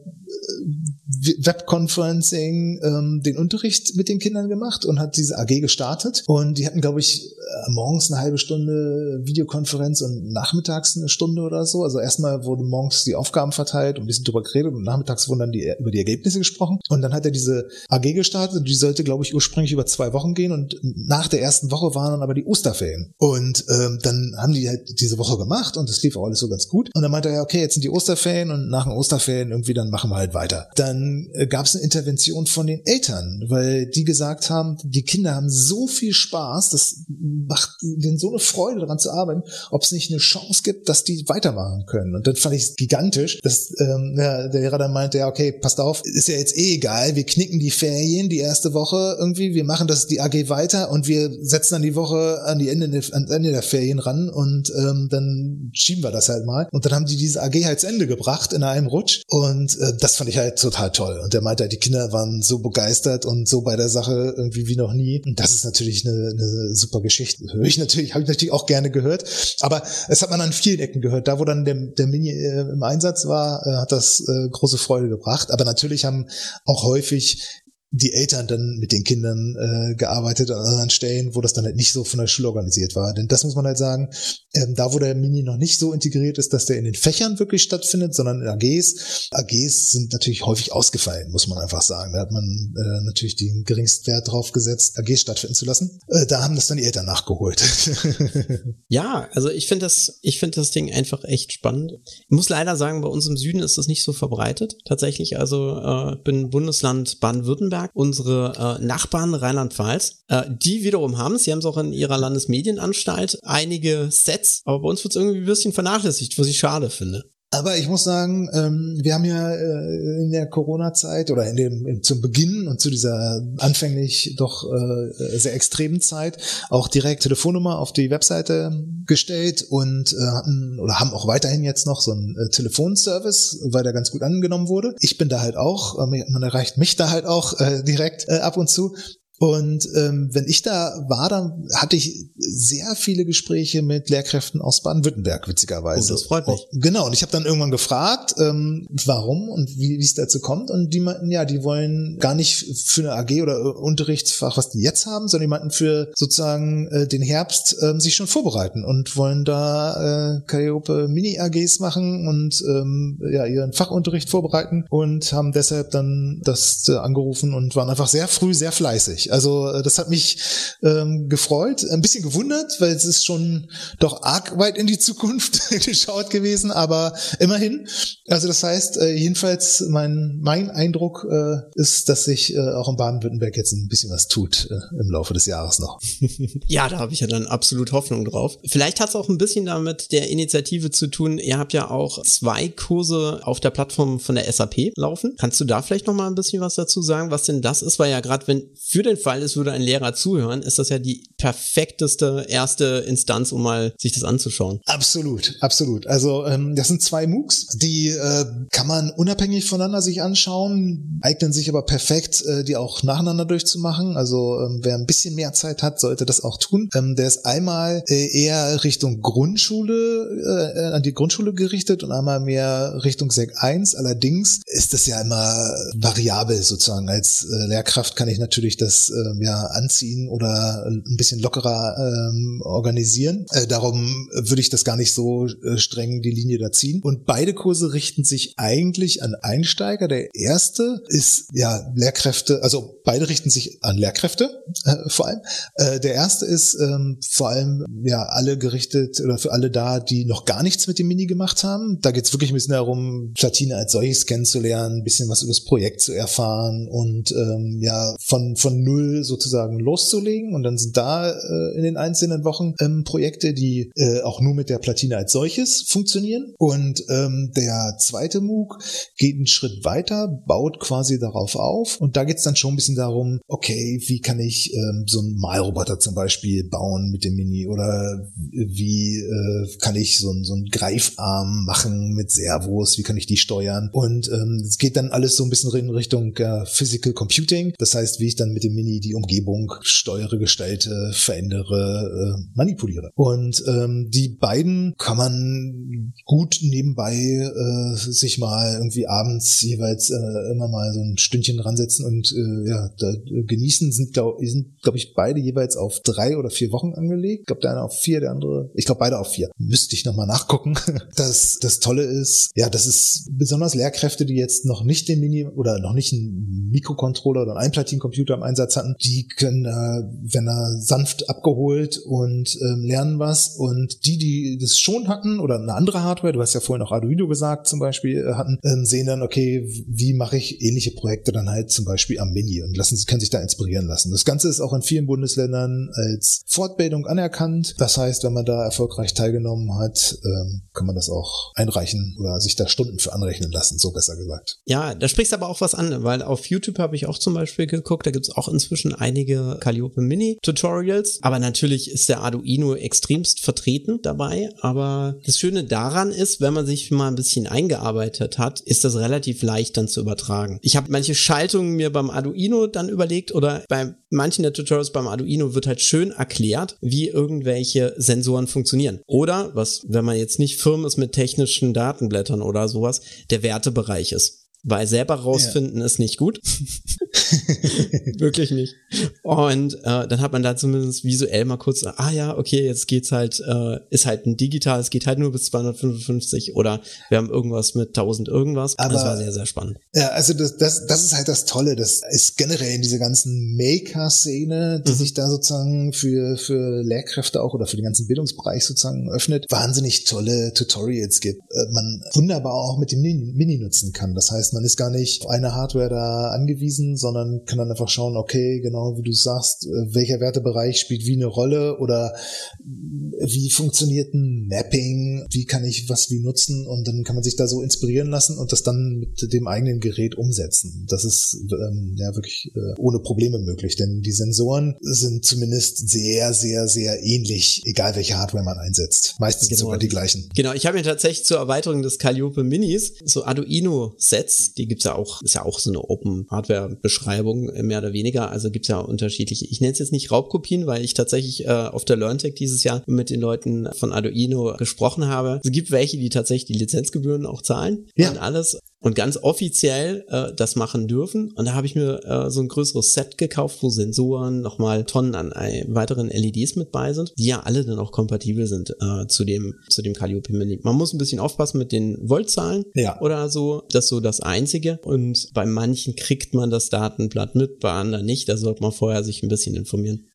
Webconferencing ähm, den Unterricht mit den Kindern gemacht und hat diese AG gestartet. Und die hatten, glaube ich, äh, morgens eine halbe Stunde Videokonferenz und nachmittags eine Stunde oder so. Also erstmal wurden morgens die Aufgaben verteilt und ein bisschen drüber geredet und nachmittags wurden dann die, über die Ergebnisse gesprochen. Und dann hat er diese AG gestartet und die sollte, glaube ich, ursprünglich über zwei Wochen gehen und nach der ersten Woche waren dann aber die Osterferien. Und ähm, dann haben die halt diese Woche gemacht und es lief auch alles so ganz gut. Und dann meinte er, okay, jetzt sind die Osterferien und nach den Osterferien irgendwie dann machen wir halt weiter. Dann äh, gab es eine Intervention von den Eltern, weil die gesagt haben, die Kinder haben so viel Spaß, das macht denen so eine Freude daran zu arbeiten, ob es nicht eine Chance gibt, dass die weitermachen können. Und dann fand ich es gigantisch, dass ähm, ja, der Lehrer dann meinte, ja, okay, passt auf, ist ja jetzt eh egal, wir knicken die Ferien die erste Woche irgendwie, wir machen das die AG weiter und wir setzen dann die Woche an die Ende, an Ende der Ferien ran und ähm, dann schieben wir das halt mal. Und dann haben die diese AG halt zu Ende gebracht in einem Rutsch und äh, das fand ich halt total toll. Und der meinte, die Kinder waren so begeistert und so bei der Sache irgendwie wie noch nie. Und das ist natürlich eine, eine super Geschichte. Höre ich natürlich, habe ich natürlich auch gerne gehört. Aber es hat man an vielen Ecken gehört. Da, wo dann der, der Mini äh, im Einsatz war, äh, hat das äh, große Freude gebracht. Aber natürlich haben auch häufig die Eltern dann mit den Kindern äh, gearbeitet an anderen Stellen, wo das dann halt nicht so von der Schule organisiert war. Denn das muss man halt sagen, ähm, da wo der Mini noch nicht so integriert ist, dass der in den Fächern wirklich stattfindet, sondern in AGs. AGs sind natürlich häufig ausgefallen, muss man einfach sagen. Da hat man äh, natürlich den geringsten Wert drauf gesetzt, AGs stattfinden zu lassen. Äh, da haben das dann die Eltern nachgeholt. <laughs> ja, also ich finde das, ich finde das Ding einfach echt spannend. Ich muss leider sagen, bei uns im Süden ist das nicht so verbreitet. Tatsächlich, also äh, bin Bundesland Baden-Württemberg Baden-Württemberg, unsere äh, Nachbarn Rheinland-Pfalz, äh, die wiederum haben es, sie haben es auch in ihrer Landesmedienanstalt, einige Sets, aber bei uns wird es irgendwie ein bisschen vernachlässigt, was ich schade finde. Aber ich muss sagen, ähm, wir haben ja äh, in der Corona-Zeit oder in dem zum Beginn und zu dieser anfänglich doch äh, sehr extremen Zeit auch direkt Telefonnummer auf die Webseite gestellt und äh, hatten oder haben auch weiterhin jetzt noch so einen Telefonservice, weil der ganz gut angenommen wurde. Ich bin da halt auch, man erreicht mich da halt auch direkt ab und zu und ähm, wenn ich da war, dann hatte ich sehr viele Gespräche mit Lehrkräften aus Baden-Württemberg, witzigerweise. Oh, das freut mich. Genau, und ich habe dann irgendwann gefragt, ähm, warum und wie es dazu kommt. Und die meinten, ja, die wollen gar nicht für eine AG oder Unterrichtsfach, was die jetzt haben, sondern die meinten für sozusagen äh, den Herbst äh, sich schon vorbereiten und wollen da äh, Calliope Mini-AGs machen und ähm, ja ihren Fachunterricht vorbereiten und haben deshalb dann das äh, angerufen und waren einfach sehr früh sehr fleißig. Also äh, das hat mich ähm, gefreut, ein bisschen gewundert, weil es ist schon doch arg weit in die Zukunft <laughs> geschaut gewesen, aber immerhin. Also das heißt, äh, jedenfalls mein, mein Eindruck äh, ist, dass sich äh, auch in Baden-Württemberg jetzt ein bisschen was tut äh, im Laufe des Jahres noch. <laughs> ja, da habe ich ja dann absolut Hoffnung drauf. Vielleicht hat es auch ein bisschen damit der Initiative zu tun. Ihr habt ja auch zwei Kurse auf der Plattform von der SAP laufen. Kannst du da vielleicht noch mal ein bisschen was dazu sagen, was denn das ist? Weil ja gerade wenn für den Fall es würde ein Lehrer zuhören, ist das ja die perfekteste erste Instanz, um mal sich das anzuschauen. Absolut, absolut. Also ähm, das sind zwei MOOCs, die äh, kann man unabhängig voneinander sich anschauen, eignen sich aber perfekt, äh, die auch nacheinander durchzumachen. Also ähm, wer ein bisschen mehr Zeit hat, sollte das auch tun. Ähm, der ist einmal äh, eher Richtung Grundschule, äh, an die Grundschule gerichtet und einmal mehr Richtung Sek 1. Allerdings ist das ja immer variabel sozusagen. Als äh, Lehrkraft kann ich natürlich das äh, ja anziehen oder ein bisschen lockerer ähm, organisieren. Äh, darum würde ich das gar nicht so äh, streng die Linie da ziehen. Und beide Kurse richten sich eigentlich an Einsteiger. Der erste ist ja Lehrkräfte, also beide richten sich an Lehrkräfte äh, vor allem. Äh, der erste ist ähm, vor allem ja alle gerichtet oder für alle da, die noch gar nichts mit dem Mini gemacht haben. Da geht es wirklich ein bisschen darum, Platine als solches kennenzulernen, ein bisschen was über das Projekt zu erfahren und ähm, ja von von null sozusagen loszulegen. Und dann sind da äh, in den einzelnen Wochen ähm, Projekte, die äh, auch nur mit der Platine als solches funktionieren. Und ähm, der zweite MOOC geht einen Schritt weiter, baut quasi darauf auf. Und da geht es dann schon ein bisschen darum, okay, wie kann ich ähm, so einen Malroboter zum Beispiel bauen mit dem Mini oder wie äh, kann ich so, so einen Greifarm machen mit Servos, wie kann ich die steuern? Und ähm, es geht dann alles so ein bisschen in Richtung äh, Physical Computing. Das heißt, wie ich dann mit dem Mini die Umgebung steuere, gestalte, verändere, äh, manipuliere. Und ähm, die beiden kann man gut nebenbei äh, sich mal irgendwie abends jeweils äh, immer mal so ein Stündchen ransetzen und äh, ja, da, äh, genießen sind, glaube sind, glaub ich, beide jeweils auf drei oder vier Wochen angelegt. Ich glaube, der eine auf vier, der andere, ich glaube, beide auf vier. Müsste ich nochmal nachgucken. <laughs> Das, das Tolle ist, ja, das ist besonders Lehrkräfte, die jetzt noch nicht den Mini oder noch nicht einen Mikrocontroller oder einen Einplatinencomputer im Einsatz hatten, die können, äh, wenn er sanft abgeholt und ähm, lernen was. Und die, die das schon hatten oder eine andere Hardware, du hast ja vorhin auch Arduino gesagt zum Beispiel, äh, hatten, ähm, sehen dann, okay, wie mache ich ähnliche Projekte dann halt zum Beispiel am Mini und lassen, können sich da inspirieren lassen. Das Ganze ist auch in vielen Bundesländern als Fortbildung anerkannt. Das heißt, wenn man da erfolgreich teilgenommen hat, ähm, kann man das auch einreichen oder sich da Stunden für anrechnen lassen, so besser gesagt. Ja, da sprichst aber auch was an, weil auf YouTube habe ich auch zum Beispiel geguckt, da gibt es auch inzwischen einige Calliope Mini Tutorials, aber natürlich ist der Arduino extremst vertreten dabei, aber das Schöne daran ist, wenn man sich mal ein bisschen eingearbeitet hat, ist das relativ leicht dann zu übertragen. Ich habe manche Schaltungen mir beim Arduino dann überlegt oder bei manchen der Tutorials beim Arduino wird halt schön erklärt, wie irgendwelche Sensoren funktionieren. Oder, was, wenn man jetzt nicht firm ist mit technischen Datenblättern oder sowas, der Wertebereich ist weil selber rausfinden ja. ist nicht gut. <laughs> Wirklich nicht. Und äh, dann hat man da zumindest visuell mal kurz, ah ja, okay, jetzt geht's halt, äh, ist halt ein digital, es geht halt nur bis 255 oder wir haben irgendwas mit 1000 irgendwas. Aber, das war sehr, sehr spannend. Ja, also das, das, das ist halt das Tolle, das ist generell in dieser ganzen Maker-Szene, die mhm. sich da sozusagen für, für Lehrkräfte auch oder für den ganzen Bildungsbereich sozusagen öffnet, wahnsinnig tolle Tutorials gibt. Äh, man wunderbar auch mit dem Mini nutzen kann. Das heißt, man ist gar nicht auf eine Hardware da angewiesen, sondern kann dann einfach schauen, okay, genau wie du sagst, äh, welcher Wertebereich spielt wie eine Rolle oder wie funktioniert ein Mapping, wie kann ich was wie nutzen und dann kann man sich da so inspirieren lassen und das dann mit dem eigenen Gerät umsetzen. Das ist ähm, ja wirklich äh, ohne Probleme möglich, denn die Sensoren sind zumindest sehr, sehr, sehr ähnlich, egal welche Hardware man einsetzt. Meistens genau. sogar die gleichen. Genau, ich habe mir tatsächlich zur Erweiterung des Calliope Minis so Arduino-Sets die gibt's ja auch, ist ja auch so eine Open-Hardware-Beschreibung, mehr oder weniger. Also gibt's ja unterschiedliche. Ich nenne es jetzt nicht Raubkopien, weil ich tatsächlich äh, auf der LearnTech dieses Jahr mit den Leuten von Arduino gesprochen habe. Es gibt welche, die tatsächlich die Lizenzgebühren auch zahlen ja. und alles. Und ganz offiziell äh, das machen dürfen. Und da habe ich mir äh, so ein größeres Set gekauft, wo Sensoren, nochmal Tonnen an äh, weiteren LEDs mit bei sind, die ja alle dann auch kompatibel sind äh, zu dem zu dem Calliope Mini. Man muss ein bisschen aufpassen mit den Voltzahlen ja. oder so. Das ist so das Einzige. Und bei manchen kriegt man das Datenblatt mit, bei anderen nicht. Da sollte man vorher sich ein bisschen informieren.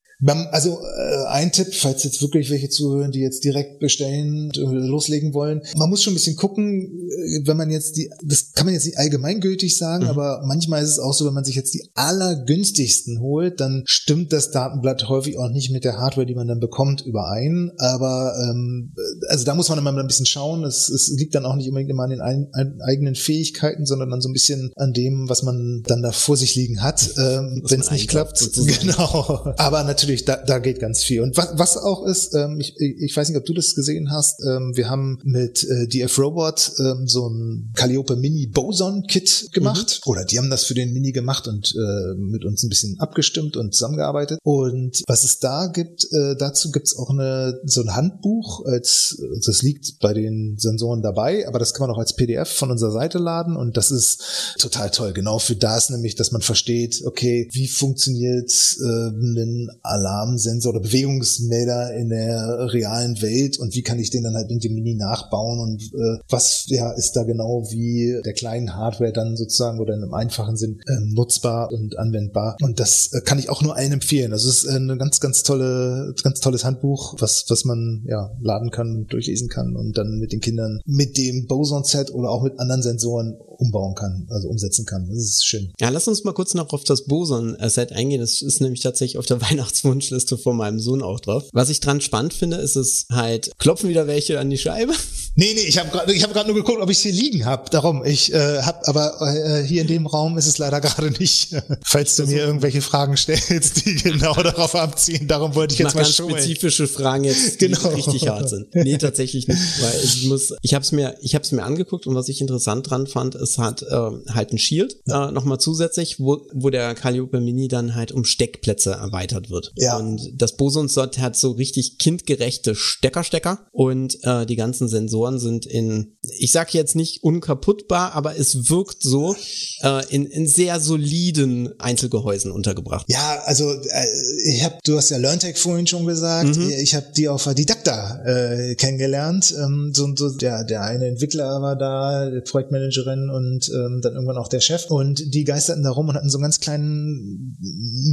Also äh, ein Tipp, falls jetzt wirklich welche zuhören, die jetzt direkt bestellen, loslegen wollen. Man muss schon ein bisschen gucken, äh, wenn man jetzt die, das kann man jetzt nicht allgemeingültig sagen, mhm. aber manchmal ist es auch so, wenn man sich jetzt die allergünstigsten holt, dann stimmt das Datenblatt häufig auch nicht mit der Hardware, die man dann bekommt, überein. Aber ähm, also da muss man immer ein bisschen schauen. Es, es liegt dann auch nicht unbedingt immer an den ein, ein, eigenen Fähigkeiten, sondern dann so ein bisschen an dem, was man dann da vor sich liegen hat, ähm, wenn es nicht klappt. Sozusagen. <laughs> Genau. Aber natürlich natürlich, da, da geht ganz viel. Und was, was auch ist, ähm, ich, ich weiß nicht, ob du das gesehen hast, ähm, wir haben mit äh, DF Robot ähm, so ein Calliope Mini Boson Kit gemacht. Mhm. Oder die haben das für den Mini gemacht und äh, mit uns ein bisschen abgestimmt und zusammengearbeitet. Und was es da gibt, äh, dazu gibt's auch eine, so ein Handbuch, als das liegt bei den Sensoren dabei, aber das kann man auch als PDF von unserer Seite laden und das ist total toll. Genau für das nämlich, dass man versteht, okay, wie funktioniert äh, ein Alarmsensor oder Bewegungsmelder in der realen Welt und wie kann ich den dann halt in dem Mini nachbauen und äh, was ja ist da genau wie der kleinen Hardware dann sozusagen oder in einem einfachen Sinn ähm, nutzbar und anwendbar und das äh, kann ich auch nur allen empfehlen. Also es ist ein ganz ganz tolle ganz tolles Handbuch, was was man ja laden kann, durchlesen kann und dann mit den Kindern mit dem Boson Set oder auch mit anderen Sensoren umbauen kann, also umsetzen kann. Das ist schön. Ja, lass uns mal kurz noch auf das Boson-Set eingehen. Das ist nämlich tatsächlich auf der <laughs> Weihnachtswunschliste von meinem Sohn auch drauf. Was ich dran spannend finde, ist es halt, klopfen wieder welche an die Scheibe. <laughs> Nee, nee, ich habe gerade ich hab grad nur geguckt, ob ich hier liegen habe. Darum, ich äh, habe aber äh, hier in dem Raum ist es leider <laughs> gerade nicht. Falls du also, mir irgendwelche Fragen stellst, die genau darauf abziehen, darum wollte ich jetzt mal ganz spezifische Fragen jetzt, die genau. richtig hart sind. Nee, tatsächlich nicht, weil ich muss ich habe es mir ich habe es mir angeguckt und was ich interessant dran fand, ist hat äh, halt ein Shield ja. äh, nochmal zusätzlich, wo wo der Calliope Mini dann halt um Steckplätze erweitert wird. Ja. Und das Boson hat so richtig kindgerechte Steckerstecker und äh, die ganzen Sensoren sind in, ich sag jetzt nicht unkaputtbar, aber es wirkt so äh, in, in sehr soliden Einzelgehäusen untergebracht. Ja, also äh, ich habe, du hast ja LearnTech vorhin schon gesagt, mhm. ich habe die auf Didakta äh, kennengelernt. Ähm, so, so der, der eine Entwickler war da, die Projektmanagerin und ähm, dann irgendwann auch der Chef und die geisterten da rum und hatten so einen ganz kleinen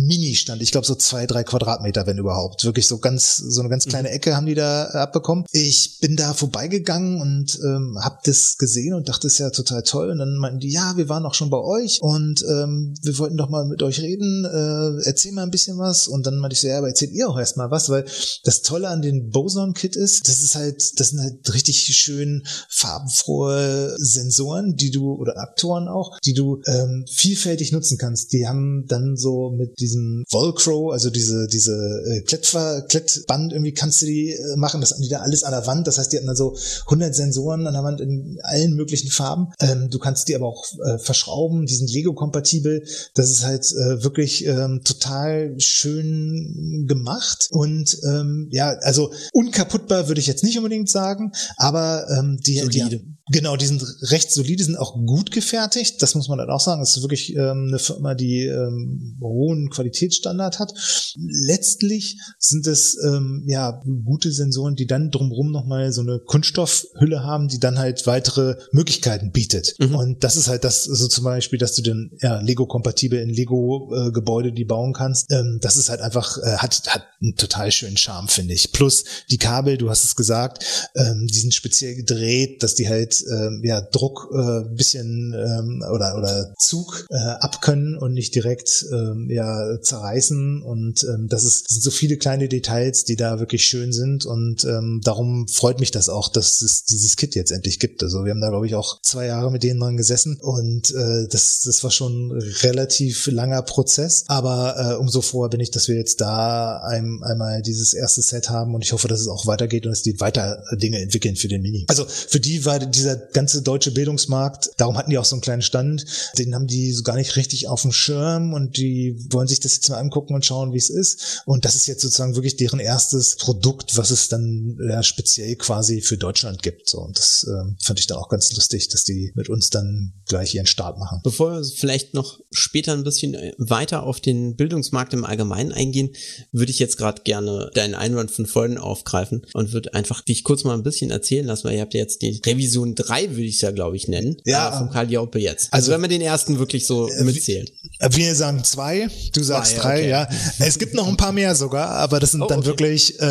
Mini-Stand, ich glaube so zwei, drei Quadratmeter, wenn überhaupt. Wirklich so ganz, so eine ganz mhm. kleine Ecke haben die da abbekommen. Ich bin da vorbeigegangen gegangen und ähm, habe das gesehen und dachte, es ist ja total toll. Und dann meinten die, ja, wir waren auch schon bei euch und ähm, wir wollten doch mal mit euch reden. Äh, erzähl mal ein bisschen was. Und dann meinte ich so, ja, aber erzählt ihr auch erstmal was, weil das Tolle an den Boson-Kit ist, das ist halt, das sind halt richtig schön farbenfrohe Sensoren, die du, oder Aktoren auch, die du ähm, vielfältig nutzen kannst. Die haben dann so mit diesem Volcro, also diese, diese äh, Klettver, Klettband irgendwie kannst du die äh, machen, das haben die da alles an der Wand. Das heißt, die hatten dann so 100 Sensoren an der Wand in allen möglichen Farben. Ähm, du kannst die aber auch äh, verschrauben, die sind Lego-kompatibel. Das ist halt äh, wirklich ähm, total schön gemacht und ähm, ja, also unkaputtbar würde ich jetzt nicht unbedingt sagen, aber ähm, die, die Genau, die sind recht solide, sind auch gut gefertigt. Das muss man dann auch sagen. Das ist wirklich ähm, eine Firma, die ähm, hohen Qualitätsstandard hat. Letztlich sind es ähm, ja gute Sensoren, die dann drumherum nochmal so eine Kunststoffhülle haben, die dann halt weitere Möglichkeiten bietet. Mhm. Und das ist halt das, so zum Beispiel, dass du den ja, Lego-kompatibel in Lego-Gebäude äh, die bauen kannst. Ähm, das ist halt einfach, äh, hat, hat einen total schönen Charme, finde ich. Plus die Kabel, du hast es gesagt, ähm, die sind speziell gedreht, dass die halt ähm, ja, Druck äh, bisschen ähm, oder, oder Zug äh, abkönnen und nicht direkt ähm, ja, zerreißen. Und ähm, das, ist, sind so viele kleine Details, die da wirklich schön sind. Und ähm, darum freut mich das auch, dass es dieses Kit jetzt endlich gibt. Also wir haben da, glaube ich, auch zwei Jahre mit denen dran gesessen und äh, das, das war schon relativ langer Prozess. Aber äh, umso froher bin ich, dass wir jetzt da ein, einmal dieses erste Set haben und ich hoffe, dass es auch weitergeht und dass die weiter Dinge entwickeln für den Mini. Also für die war diese dieser ganze deutsche Bildungsmarkt, darum hatten die auch so einen kleinen Stand, den haben die so gar nicht richtig auf dem Schirm und die wollen sich das jetzt mal angucken und schauen, wie es ist. Und das ist jetzt sozusagen wirklich deren erstes Produkt, was es dann ja, speziell quasi für Deutschland gibt. So, und das äh, fand ich dann auch ganz lustig, dass die mit uns dann gleich ihren Start machen. Bevor wir vielleicht noch später ein bisschen weiter auf den Bildungsmarkt im Allgemeinen eingehen, würde ich jetzt gerade gerne deinen Einwand von vorhin aufgreifen und würde einfach dich kurz mal ein bisschen erzählen lassen, weil ihr habt ja jetzt die Revision 3, würde ich es ja, glaube ich, nennen. Ja. Äh, vom Karl Jaupe jetzt. Also, also, wenn man den ersten wirklich so äh, mitzählt. Wir sagen zwei, du sagst zwei, drei, okay. ja. Es gibt noch ein paar mehr sogar, aber das sind oh, dann okay. wirklich, äh,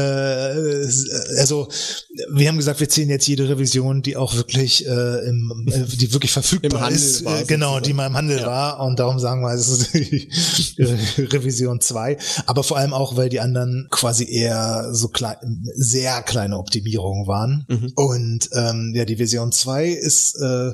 also wir haben gesagt, wir zählen jetzt jede Revision, die auch wirklich äh, im, äh, die wirklich verfügbar ist, war, genau, die mal im Handel ja. war und darum sagen wir, es ist die <laughs> Revision 2, aber vor allem auch, weil die anderen quasi eher so klein, sehr kleine Optimierungen waren mhm. und ähm, ja, die Version 2 ist äh,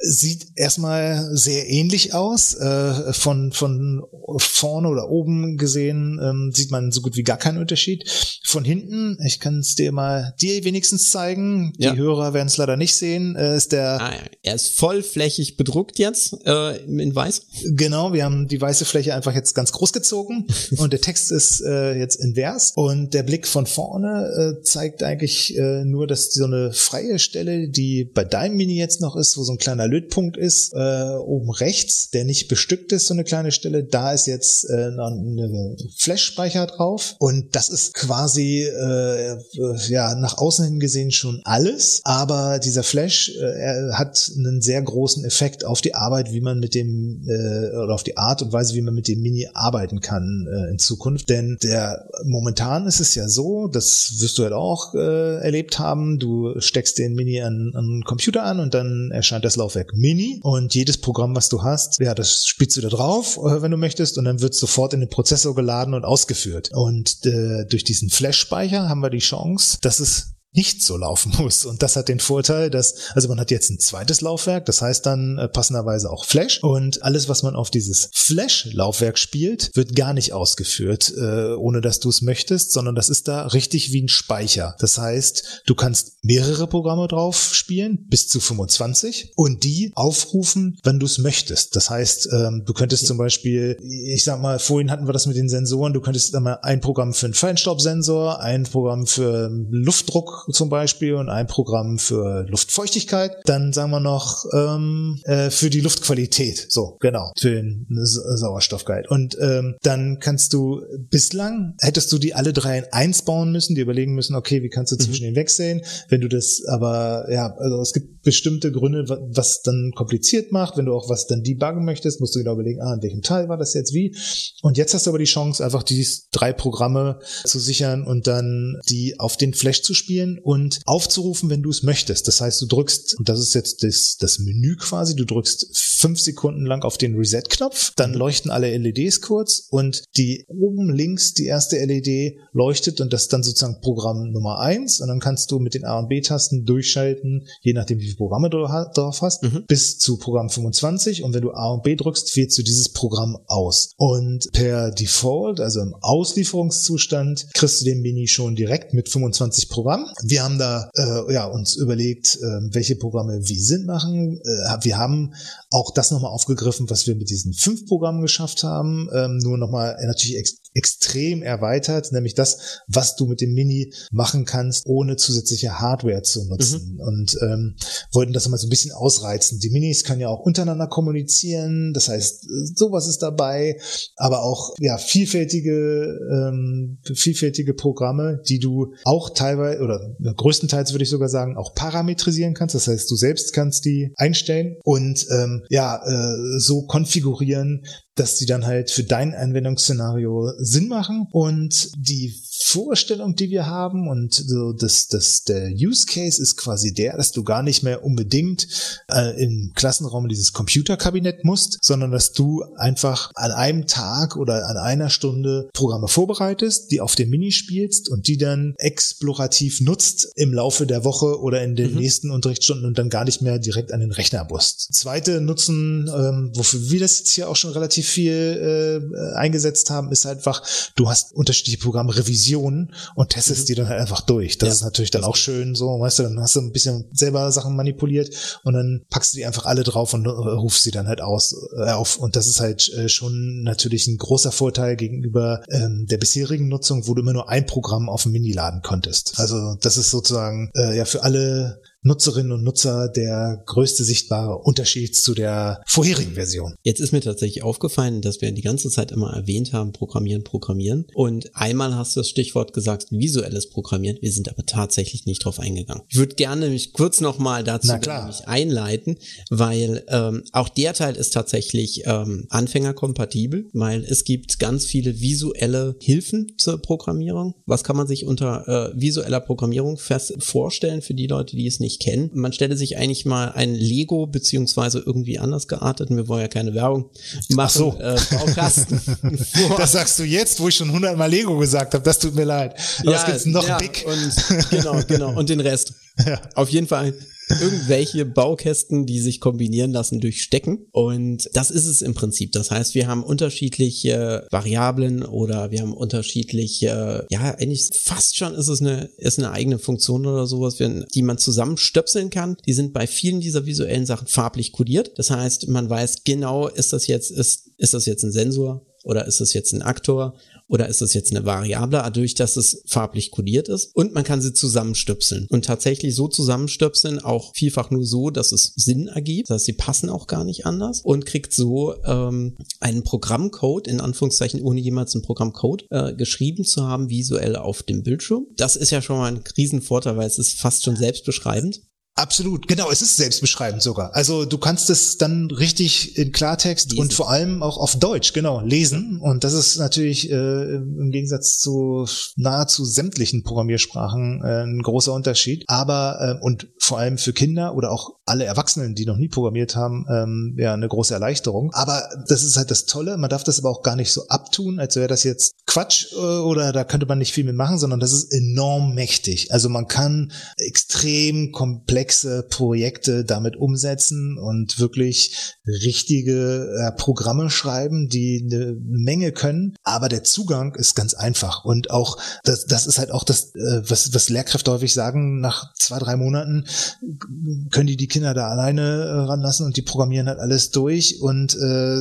sieht erstmal sehr ähnlich aus. Äh, von, von vorne oder oben gesehen ähm, sieht man so gut wie gar keinen Unterschied. Von hinten, ich kann es dir mal dir wenigstens zeigen. Die ja. Hörer werden es leider nicht sehen. Äh, ist der. Ah, er ist vollflächig bedruckt jetzt äh, in weiß. Genau, wir haben die weiße Fläche einfach jetzt ganz groß gezogen <laughs> und der Text ist äh, jetzt invers und der Blick von vorne äh, zeigt eigentlich äh, nur, dass so eine freie Stelle, die bei deinem Mini jetzt noch ist, wo so ein kleiner Lötpunkt ist, äh, oben rechts, der nicht bestückt ist, so eine kleine Stelle, da ist jetzt äh, eine Flash-Speicher drauf. Und das ist quasi äh, ja nach außen hin gesehen schon alles, aber dieser Flash äh, hat einen sehr großen Effekt auf die Arbeit, wie man mit dem äh, oder auf die Art und Weise, wie man mit dem Mini arbeiten kann äh, in Zukunft, denn der momentan ist es ja so, das wirst du halt auch äh, erlebt haben, du steckst den Mini an, an einen Computer an und dann erscheint das Laufwerk Laufwerk Mini und jedes Programm, was du hast, ja, das spielst du da drauf, äh, wenn du möchtest, und dann wird sofort in den Prozessor geladen und ausgeführt. Und äh, durch diesen Flash-Speicher haben wir die Chance, dass es nicht so laufen <laughs> muss. Und das hat den Vorteil, dass, also man hat jetzt ein zweites Laufwerk, das heißt dann äh, passenderweise auch Flash. Und alles, was man auf dieses Flash-Laufwerk spielt, wird gar nicht ausgeführt, äh, ohne dass du es möchtest, sondern das ist da richtig wie ein Speicher. Das heißt, du kannst mehrere Programme drauf spielen, bis zu 25, und die aufrufen, wenn du es möchtest. Das heißt, ähm, du könntest ja. zum Beispiel, ich sag mal, vorhin hatten wir das mit den Sensoren, du könntest dann mal ein Programm für einen Feinstaubsensor, ein Programm für Luftdruck zum Beispiel und ein Programm für Luftfeuchtigkeit. Dann sagen wir noch ähm, äh, für die Luftqualität. So, genau, für den Sauerstoffgehalt. Und ähm, dann kannst du bislang, hättest du die alle drei in eins bauen müssen, die überlegen müssen, okay, wie kannst du mhm. zwischen mhm. den wechseln? Wenn du das aber, ja, also es gibt bestimmte Gründe, was dann kompliziert macht. Wenn du auch was dann debuggen möchtest, musst du genau überlegen, ah, in welchem Teil war das jetzt wie. Und jetzt hast du aber die Chance, einfach die drei Programme zu sichern und dann die auf den Flash zu spielen und aufzurufen, wenn du es möchtest. Das heißt, du drückst, und das ist jetzt das, das Menü quasi, du drückst fünf Sekunden lang auf den Reset-Knopf, dann leuchten alle LEDs kurz und die oben links, die erste LED leuchtet und das ist dann sozusagen Programm Nummer eins und dann kannst du mit den A und B-Tasten durchschalten, je nachdem wie viele Programme drauf hast, mhm. bis zu Programm 25 und wenn du A und B drückst, wählst du dieses Programm aus. Und per Default, also im Auslieferungszustand, kriegst du den Mini schon direkt mit 25 Programmen wir haben da äh, ja, uns überlegt, äh, welche Programme wie Sinn machen. Äh, wir haben auch das nochmal aufgegriffen, was wir mit diesen fünf Programmen geschafft haben. Ähm, nur nochmal natürlich ex extrem erweitert, nämlich das, was du mit dem Mini machen kannst, ohne zusätzliche Hardware zu nutzen. Mhm. Und ähm, wollten das nochmal so ein bisschen ausreizen. Die Minis können ja auch untereinander kommunizieren, das heißt, sowas ist dabei, aber auch ja vielfältige, ähm, vielfältige Programme, die du auch teilweise oder größtenteils würde ich sogar sagen, auch parametrisieren kannst. Das heißt, du selbst kannst die einstellen und ähm, ja, äh, so konfigurieren, dass sie dann halt für dein Anwendungsszenario Sinn machen. Und die Vorstellung, die wir haben und so das, das, der Use Case ist quasi der, dass du gar nicht mehr unbedingt äh, im Klassenraum dieses Computerkabinett musst, sondern dass du einfach an einem Tag oder an einer Stunde Programme vorbereitest, die auf dem Mini spielst und die dann explorativ nutzt im Laufe der Woche oder in den mhm. nächsten Unterrichtsstunden und dann gar nicht mehr direkt an den Rechner musst. Zweite Nutzen, ähm, wofür wir das jetzt hier auch schon relativ viel äh, eingesetzt haben, ist einfach, du hast unterschiedliche Programme Revisionen und testest mhm. die dann halt einfach durch. Das ja, ist natürlich dann auch schön so, weißt du, dann hast du ein bisschen selber Sachen manipuliert und dann packst du die einfach alle drauf und äh, rufst sie dann halt aus äh, auf. Und das ist halt äh, schon natürlich ein großer Vorteil gegenüber ähm, der bisherigen Nutzung, wo du immer nur ein Programm auf dem Mini laden konntest. Also das ist sozusagen äh, ja für alle Nutzerinnen und Nutzer der größte sichtbare Unterschied zu der vorherigen Version. Jetzt ist mir tatsächlich aufgefallen, dass wir die ganze Zeit immer erwähnt haben, Programmieren, Programmieren. Und einmal hast du das Stichwort gesagt, visuelles Programmieren. Wir sind aber tatsächlich nicht drauf eingegangen. Ich würde gerne mich kurz nochmal dazu mich einleiten, weil ähm, auch der Teil ist tatsächlich ähm, anfängerkompatibel, weil es gibt ganz viele visuelle Hilfen zur Programmierung. Was kann man sich unter äh, visueller Programmierung fest vorstellen für die Leute, die es nicht nicht kennen. Man stelle sich eigentlich mal ein Lego beziehungsweise irgendwie anders geartet, wir wollen ja keine Werbung machen, so. äh, Baukasten vor. <laughs> Das sagst du jetzt, wo ich schon hundertmal Lego gesagt habe, das tut mir leid. Aber ja, es gibt noch ja, Big. Und, genau, genau. Und den Rest. <laughs> Ja. Auf jeden Fall irgendwelche Baukästen, die sich kombinieren lassen durch Stecken. Und das ist es im Prinzip. Das heißt, wir haben unterschiedliche Variablen oder wir haben unterschiedliche, ja, eigentlich fast schon ist es eine, ist eine eigene Funktion oder sowas, die man zusammenstöpseln kann. Die sind bei vielen dieser visuellen Sachen farblich kodiert. Das heißt, man weiß genau, ist das jetzt, ist, ist das jetzt ein Sensor? Oder ist das jetzt ein Aktor? Oder ist das jetzt eine Variable, dadurch, dass es farblich kodiert ist? Und man kann sie zusammenstöpseln. Und tatsächlich so zusammenstöpseln, auch vielfach nur so, dass es Sinn ergibt. Das heißt, sie passen auch gar nicht anders und kriegt so ähm, einen Programmcode, in Anführungszeichen, ohne jemals einen Programmcode äh, geschrieben zu haben, visuell auf dem Bildschirm. Das ist ja schon mal ein Riesenvorteil, weil es ist fast schon selbstbeschreibend. Absolut, genau, es ist selbstbeschreibend sogar. Also du kannst es dann richtig in Klartext lesen. und vor allem auch auf Deutsch, genau, lesen. Und das ist natürlich äh, im Gegensatz zu nahezu sämtlichen Programmiersprachen äh, ein großer Unterschied. Aber äh, und vor allem für Kinder oder auch alle Erwachsenen, die noch nie programmiert haben, ähm, ja eine große Erleichterung. Aber das ist halt das Tolle, man darf das aber auch gar nicht so abtun, als wäre das jetzt Quatsch äh, oder da könnte man nicht viel mitmachen, sondern das ist enorm mächtig. Also man kann extrem komplex komplexe Projekte damit umsetzen und wirklich richtige äh, Programme schreiben, die eine Menge können. Aber der Zugang ist ganz einfach. Und auch, das, das ist halt auch das, äh, was, was Lehrkräfte häufig sagen, nach zwei, drei Monaten können die die Kinder da alleine äh, ranlassen und die programmieren halt alles durch und äh,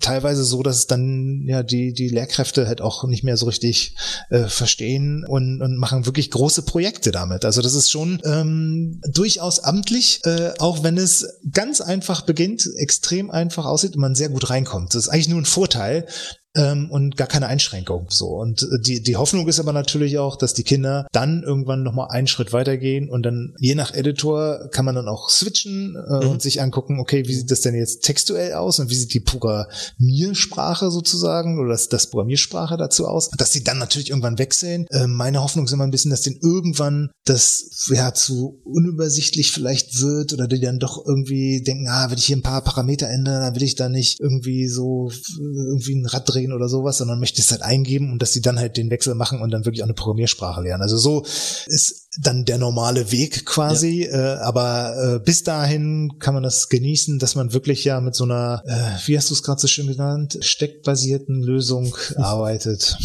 teilweise so, dass es dann ja die, die Lehrkräfte halt auch nicht mehr so richtig äh, verstehen und, und machen wirklich große Projekte damit. Also das ist schon ähm, durchaus amtlich, äh, auch wenn es ganz einfach beginnt, extrem einfach aussieht und man sehr gut reinkommt. Das ist eigentlich nur ein Vorteil, ähm, und gar keine Einschränkung. So und äh, die die Hoffnung ist aber natürlich auch, dass die Kinder dann irgendwann noch mal einen Schritt weitergehen und dann je nach Editor kann man dann auch switchen äh, mhm. und sich angucken, okay, wie sieht das denn jetzt textuell aus und wie sieht die Programmiersprache sozusagen oder das, das Programmiersprache dazu aus, dass sie dann natürlich irgendwann wechseln. Äh, meine Hoffnung ist immer ein bisschen, dass denen irgendwann das ja zu unübersichtlich vielleicht wird oder die dann doch irgendwie denken, ah, wenn ich hier ein paar Parameter ändere, dann will ich da nicht irgendwie so irgendwie ein Rad drehen drehen oder sowas, sondern möchte es halt eingeben und dass sie dann halt den Wechsel machen und dann wirklich auch eine Programmiersprache lernen. Also so ist dann der normale Weg quasi, ja. äh, aber äh, bis dahin kann man das genießen, dass man wirklich ja mit so einer, äh, wie hast du es gerade so schön genannt, steckbasierten Lösung <laughs> arbeitet.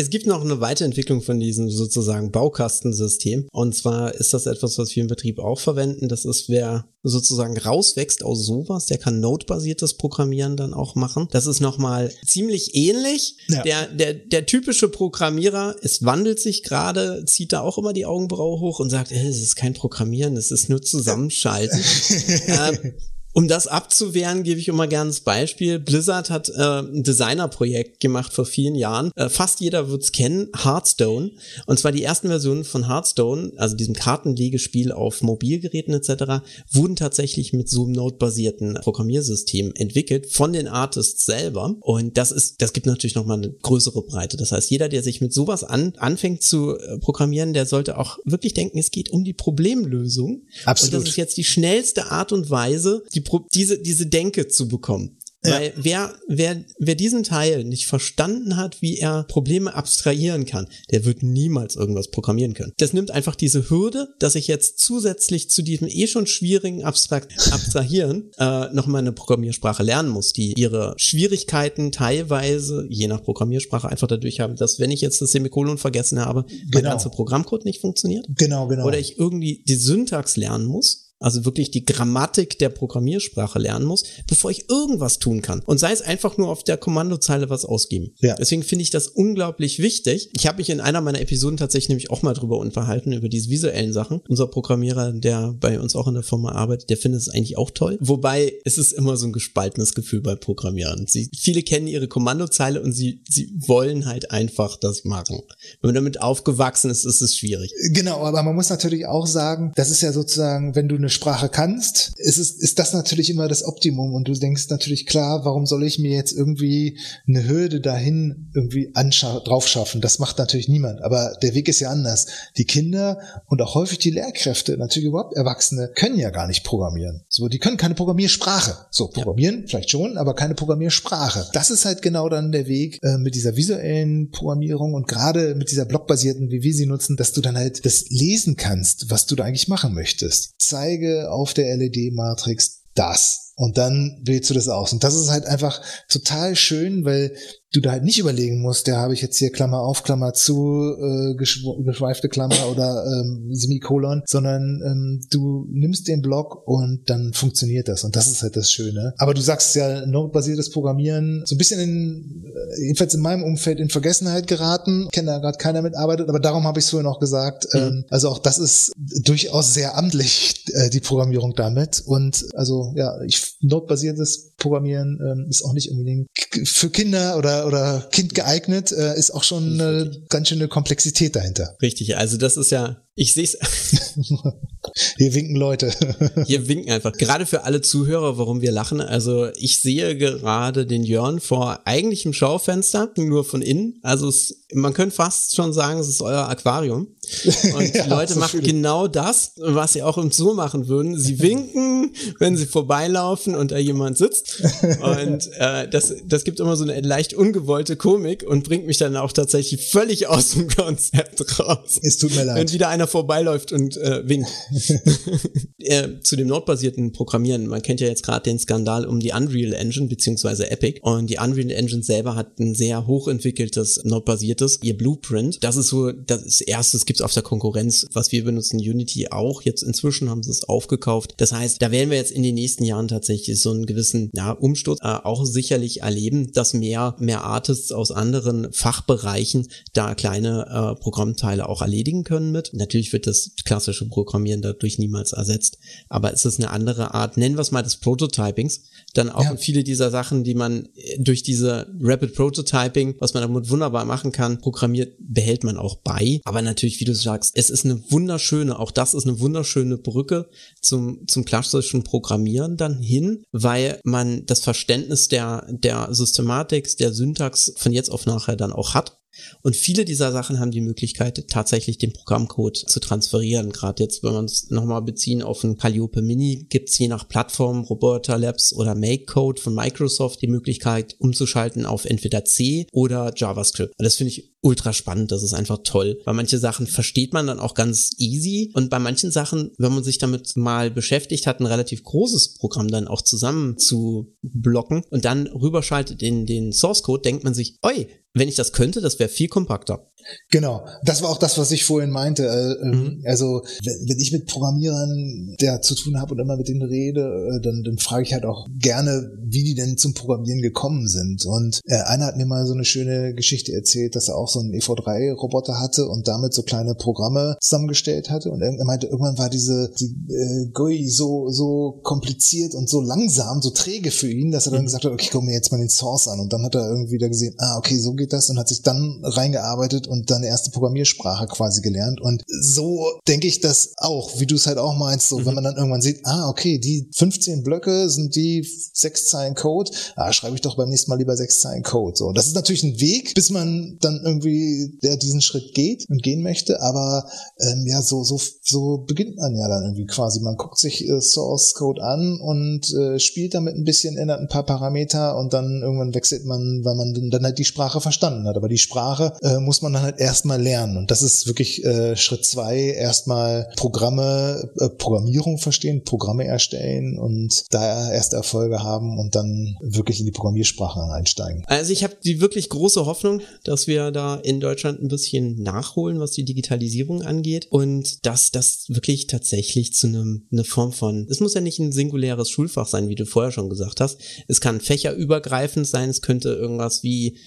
Es gibt noch eine Weiterentwicklung von diesem sozusagen Baukastensystem. Und zwar ist das etwas, was wir im Betrieb auch verwenden. Das ist, wer sozusagen rauswächst aus sowas, der kann Node-basiertes Programmieren dann auch machen. Das ist nochmal ziemlich ähnlich. Ja. Der, der, der typische Programmierer, es wandelt sich gerade, zieht da auch immer die Augenbraue hoch und sagt, äh, es ist kein Programmieren, es ist nur Zusammenschalten. <laughs> äh, um das abzuwehren, gebe ich immer gerne das Beispiel. Blizzard hat äh, ein Designerprojekt gemacht vor vielen Jahren. Äh, fast jeder wird's kennen, Hearthstone. Und zwar die ersten Versionen von Hearthstone, also diesem Kartenlegespiel auf Mobilgeräten etc., wurden tatsächlich mit so einem Node-basierten Programmiersystem entwickelt von den Artists selber. Und das ist, das gibt natürlich nochmal eine größere Breite. Das heißt, jeder, der sich mit sowas an, anfängt zu äh, programmieren, der sollte auch wirklich denken, es geht um die Problemlösung. Absolut. Und das ist jetzt die schnellste Art und Weise, die die, diese, diese Denke zu bekommen. Ja. Weil wer, wer, wer diesen Teil nicht verstanden hat, wie er Probleme abstrahieren kann, der wird niemals irgendwas programmieren können. Das nimmt einfach diese Hürde, dass ich jetzt zusätzlich zu diesem eh schon schwierigen Abstrakt <laughs> Abstrahieren äh, nochmal eine Programmiersprache lernen muss, die ihre Schwierigkeiten teilweise, je nach Programmiersprache, einfach dadurch haben, dass wenn ich jetzt das Semikolon vergessen habe, genau. mein ganzer Programmcode nicht funktioniert. Genau, genau. Oder ich irgendwie die Syntax lernen muss also wirklich die Grammatik der Programmiersprache lernen muss, bevor ich irgendwas tun kann. Und sei es einfach nur auf der Kommandozeile was ausgeben. Ja. Deswegen finde ich das unglaublich wichtig. Ich habe mich in einer meiner Episoden tatsächlich nämlich auch mal drüber unterhalten, über diese visuellen Sachen. Unser Programmierer, der bei uns auch in der Firma arbeitet, der findet es eigentlich auch toll. Wobei es ist immer so ein gespaltenes Gefühl bei Programmieren. Sie, viele kennen ihre Kommandozeile und sie, sie wollen halt einfach das machen. Wenn man damit aufgewachsen ist, ist es schwierig. Genau, aber man muss natürlich auch sagen, das ist ja sozusagen, wenn du eine Sprache kannst, ist, es, ist das natürlich immer das Optimum und du denkst natürlich klar, warum soll ich mir jetzt irgendwie eine Hürde dahin irgendwie drauf schaffen? Das macht natürlich niemand, aber der Weg ist ja anders. Die Kinder und auch häufig die Lehrkräfte, natürlich überhaupt Erwachsene, können ja gar nicht programmieren. So, die können keine Programmiersprache. So, programmieren ja. vielleicht schon, aber keine Programmiersprache. Das ist halt genau dann der Weg äh, mit dieser visuellen Programmierung und gerade mit dieser blockbasierten, wie wir sie nutzen, dass du dann halt das lesen kannst, was du da eigentlich machen möchtest. Zeige zeige auf der LED-Matrix das. Und dann wählst du das aus. Und das ist halt einfach total schön, weil du da halt nicht überlegen musst, der habe ich jetzt hier Klammer auf, Klammer zu, äh, geschweifte Klammer oder ähm, Semikolon, sondern ähm, du nimmst den Block und dann funktioniert das. Und das ist halt das Schöne. Aber du sagst ja, node-basiertes Programmieren, so ein bisschen in, äh, jedenfalls in meinem Umfeld in Vergessenheit geraten. Kenne da gerade keiner mitarbeitet, aber darum habe ich es vorhin auch gesagt. Mhm. Ähm, also auch das ist durchaus sehr amtlich, äh, die Programmierung damit. Und also ja, ich node-basiertes Programmieren ähm, ist auch nicht unbedingt für Kinder oder oder, Kind geeignet, äh, ist auch schon eine ganz schöne Komplexität dahinter. Richtig, also das ist ja, ich sehe es. <laughs> Hier winken Leute. <laughs> Hier winken einfach. Gerade für alle Zuhörer, warum wir lachen. Also ich sehe gerade den Jörn vor eigentlichem Schaufenster, nur von innen. Also es, man könnte fast schon sagen, es ist euer Aquarium. <laughs> Und ja, die Leute so machen genau das, was sie auch im Zoo machen würden. Sie winken, wenn sie vorbeilaufen und da jemand sitzt. Und äh, das, das gibt immer so eine leicht ungewollte Komik und bringt mich dann auch tatsächlich völlig aus dem Konzept raus. Es tut mir leid. Wenn wieder einer vorbeiläuft und äh, winkt. <laughs> äh, zu dem notbasierten Programmieren, man kennt ja jetzt gerade den Skandal um die Unreal Engine beziehungsweise Epic und die Unreal Engine selber hat ein sehr hochentwickeltes notbasiertes, ihr Blueprint. Das ist so das erste, es gibt auf der Konkurrenz, was wir benutzen, Unity auch. Jetzt inzwischen haben sie es aufgekauft. Das heißt, da werden wir jetzt in den nächsten Jahren tatsächlich so einen gewissen ja, Umsturz äh, auch sicherlich erleben, dass mehr, mehr Artists aus anderen Fachbereichen da kleine äh, Programmteile auch erledigen können mit. Natürlich wird das klassische Programmieren dadurch niemals ersetzt, aber es ist eine andere Art, nennen wir es mal des Prototypings, dann auch ja. viele dieser Sachen, die man äh, durch diese Rapid Prototyping, was man damit wunderbar machen kann, programmiert, behält man auch bei. Aber natürlich, wie du sagst, es ist eine wunderschöne, auch das ist eine wunderschöne Brücke zum, zum klassischen Programmieren dann hin, weil man das Verständnis der, der Systematik, der Syntax von jetzt auf nachher dann auch hat und viele dieser Sachen haben die Möglichkeit, tatsächlich den Programmcode zu transferieren. Gerade jetzt, wenn wir uns nochmal beziehen auf ein Calliope Mini, gibt's je nach Plattform, Roboter Labs oder MakeCode von Microsoft die Möglichkeit, umzuschalten auf entweder C oder JavaScript. Und das finde ich ultra spannend, das ist einfach toll. Weil manche Sachen versteht man dann auch ganz easy und bei manchen Sachen, wenn man sich damit mal beschäftigt hat, ein relativ großes Programm dann auch zusammen zu blocken und dann rüberschaltet in den Source Code, denkt man sich, oi, wenn ich das könnte, das wäre viel kompakter. Genau, das war auch das, was ich vorhin meinte. Äh, ähm, mhm. Also wenn, ich mit Programmierern der zu tun habe und immer mit denen rede, äh, dann, dann frage ich halt auch gerne, wie die denn zum Programmieren gekommen sind. Und äh, einer hat mir mal so eine schöne Geschichte erzählt, dass er auch so einen EV3-Roboter hatte und damit so kleine Programme zusammengestellt hatte. Und er meinte, irgendwann war diese die, äh, GUI so so kompliziert und so langsam, so träge für ihn, dass er dann mhm. gesagt hat, okay, komm mir jetzt mal den Source an. Und dann hat er irgendwie da gesehen, ah, okay, so geht das und hat sich dann reingearbeitet und dann erste Programmiersprache quasi gelernt. Und so denke ich das auch, wie du es halt auch meinst, so mhm. wenn man dann irgendwann sieht, ah, okay, die 15 Blöcke sind die sechs Zeilen Code, ah, schreibe ich doch beim nächsten Mal lieber sechs Zeilen Code. So, das ist natürlich ein Weg, bis man dann irgendwie der diesen Schritt geht und gehen möchte, aber ähm, ja, so, so, so beginnt man ja dann irgendwie quasi. Man guckt sich äh, Source Code an und äh, spielt damit ein bisschen, ändert ein paar Parameter und dann irgendwann wechselt man, weil man dann halt die Sprache verstanden hat. Aber die Sprache äh, muss man dann halt erstmal lernen. Und das ist wirklich äh, Schritt zwei, erstmal Programme, äh, Programmierung verstehen, Programme erstellen und da erste Erfolge haben und dann wirklich in die Programmiersprache einsteigen. Also ich habe die wirklich große Hoffnung, dass wir da in Deutschland ein bisschen nachholen, was die Digitalisierung angeht und dass das wirklich tatsächlich zu einem eine Form von, es muss ja nicht ein singuläres Schulfach sein, wie du vorher schon gesagt hast. Es kann fächerübergreifend sein, es könnte irgendwas wie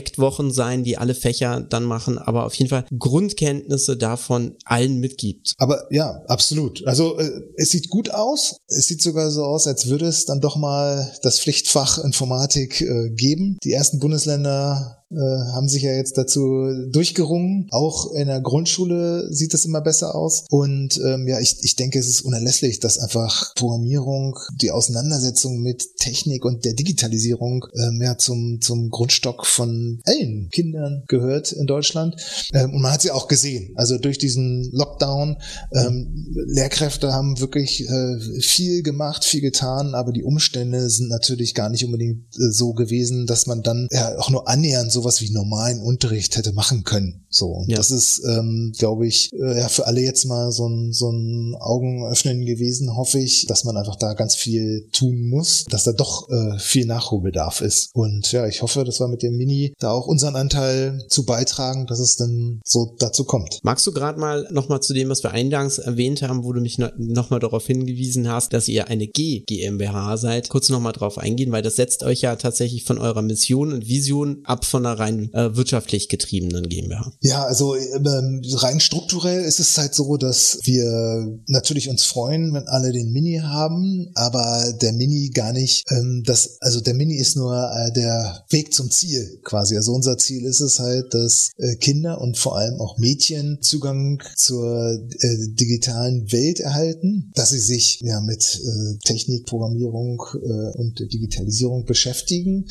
Projektwochen sein, die alle Fächer dann machen, aber auf jeden Fall Grundkenntnisse davon allen mitgibt. Aber ja, absolut. Also äh, es sieht gut aus. Es sieht sogar so aus, als würde es dann doch mal das Pflichtfach Informatik äh, geben. Die ersten Bundesländer äh, haben sich ja jetzt dazu durchgerungen. Auch in der Grundschule sieht es immer besser aus. Und ähm, ja, ich, ich denke, es ist unerlässlich, dass einfach Programmierung, die Auseinandersetzung mit Technik und der Digitalisierung ähm, ja zum, zum Grundstock von allen Kindern gehört in Deutschland. Ähm, und man hat sie auch gesehen. Also durch diesen Lockdown, ähm, Lehrkräfte haben wirklich äh, viel gemacht, viel getan, aber die Umstände sind natürlich gar nicht unbedingt äh, so gewesen, dass man dann ja auch nur annähernd so sowas wie normalen Unterricht hätte machen können. So, und ja. das ist, ähm, glaube ich, äh, ja für alle jetzt mal so ein, so ein Augenöffnen gewesen, hoffe ich, dass man einfach da ganz viel tun muss, dass da doch äh, viel Nachholbedarf ist. Und ja, ich hoffe, dass wir mit dem Mini da auch unseren Anteil zu beitragen, dass es dann so dazu kommt. Magst du gerade mal nochmal zu dem, was wir eingangs erwähnt haben, wo du mich nochmal darauf hingewiesen hast, dass ihr eine G GmbH seid, kurz nochmal drauf eingehen, weil das setzt euch ja tatsächlich von eurer Mission und Vision ab von einer rein äh, wirtschaftlich getriebenen GmbH. Ja, also ähm, rein strukturell ist es halt so, dass wir natürlich uns freuen, wenn alle den Mini haben, aber der Mini gar nicht, ähm, das, also der Mini ist nur äh, der Weg zum Ziel quasi. Also unser Ziel ist es halt, dass äh, Kinder und vor allem auch Mädchen Zugang zur äh, digitalen Welt erhalten, dass sie sich ja mit äh, Technik, Programmierung äh, und Digitalisierung beschäftigen,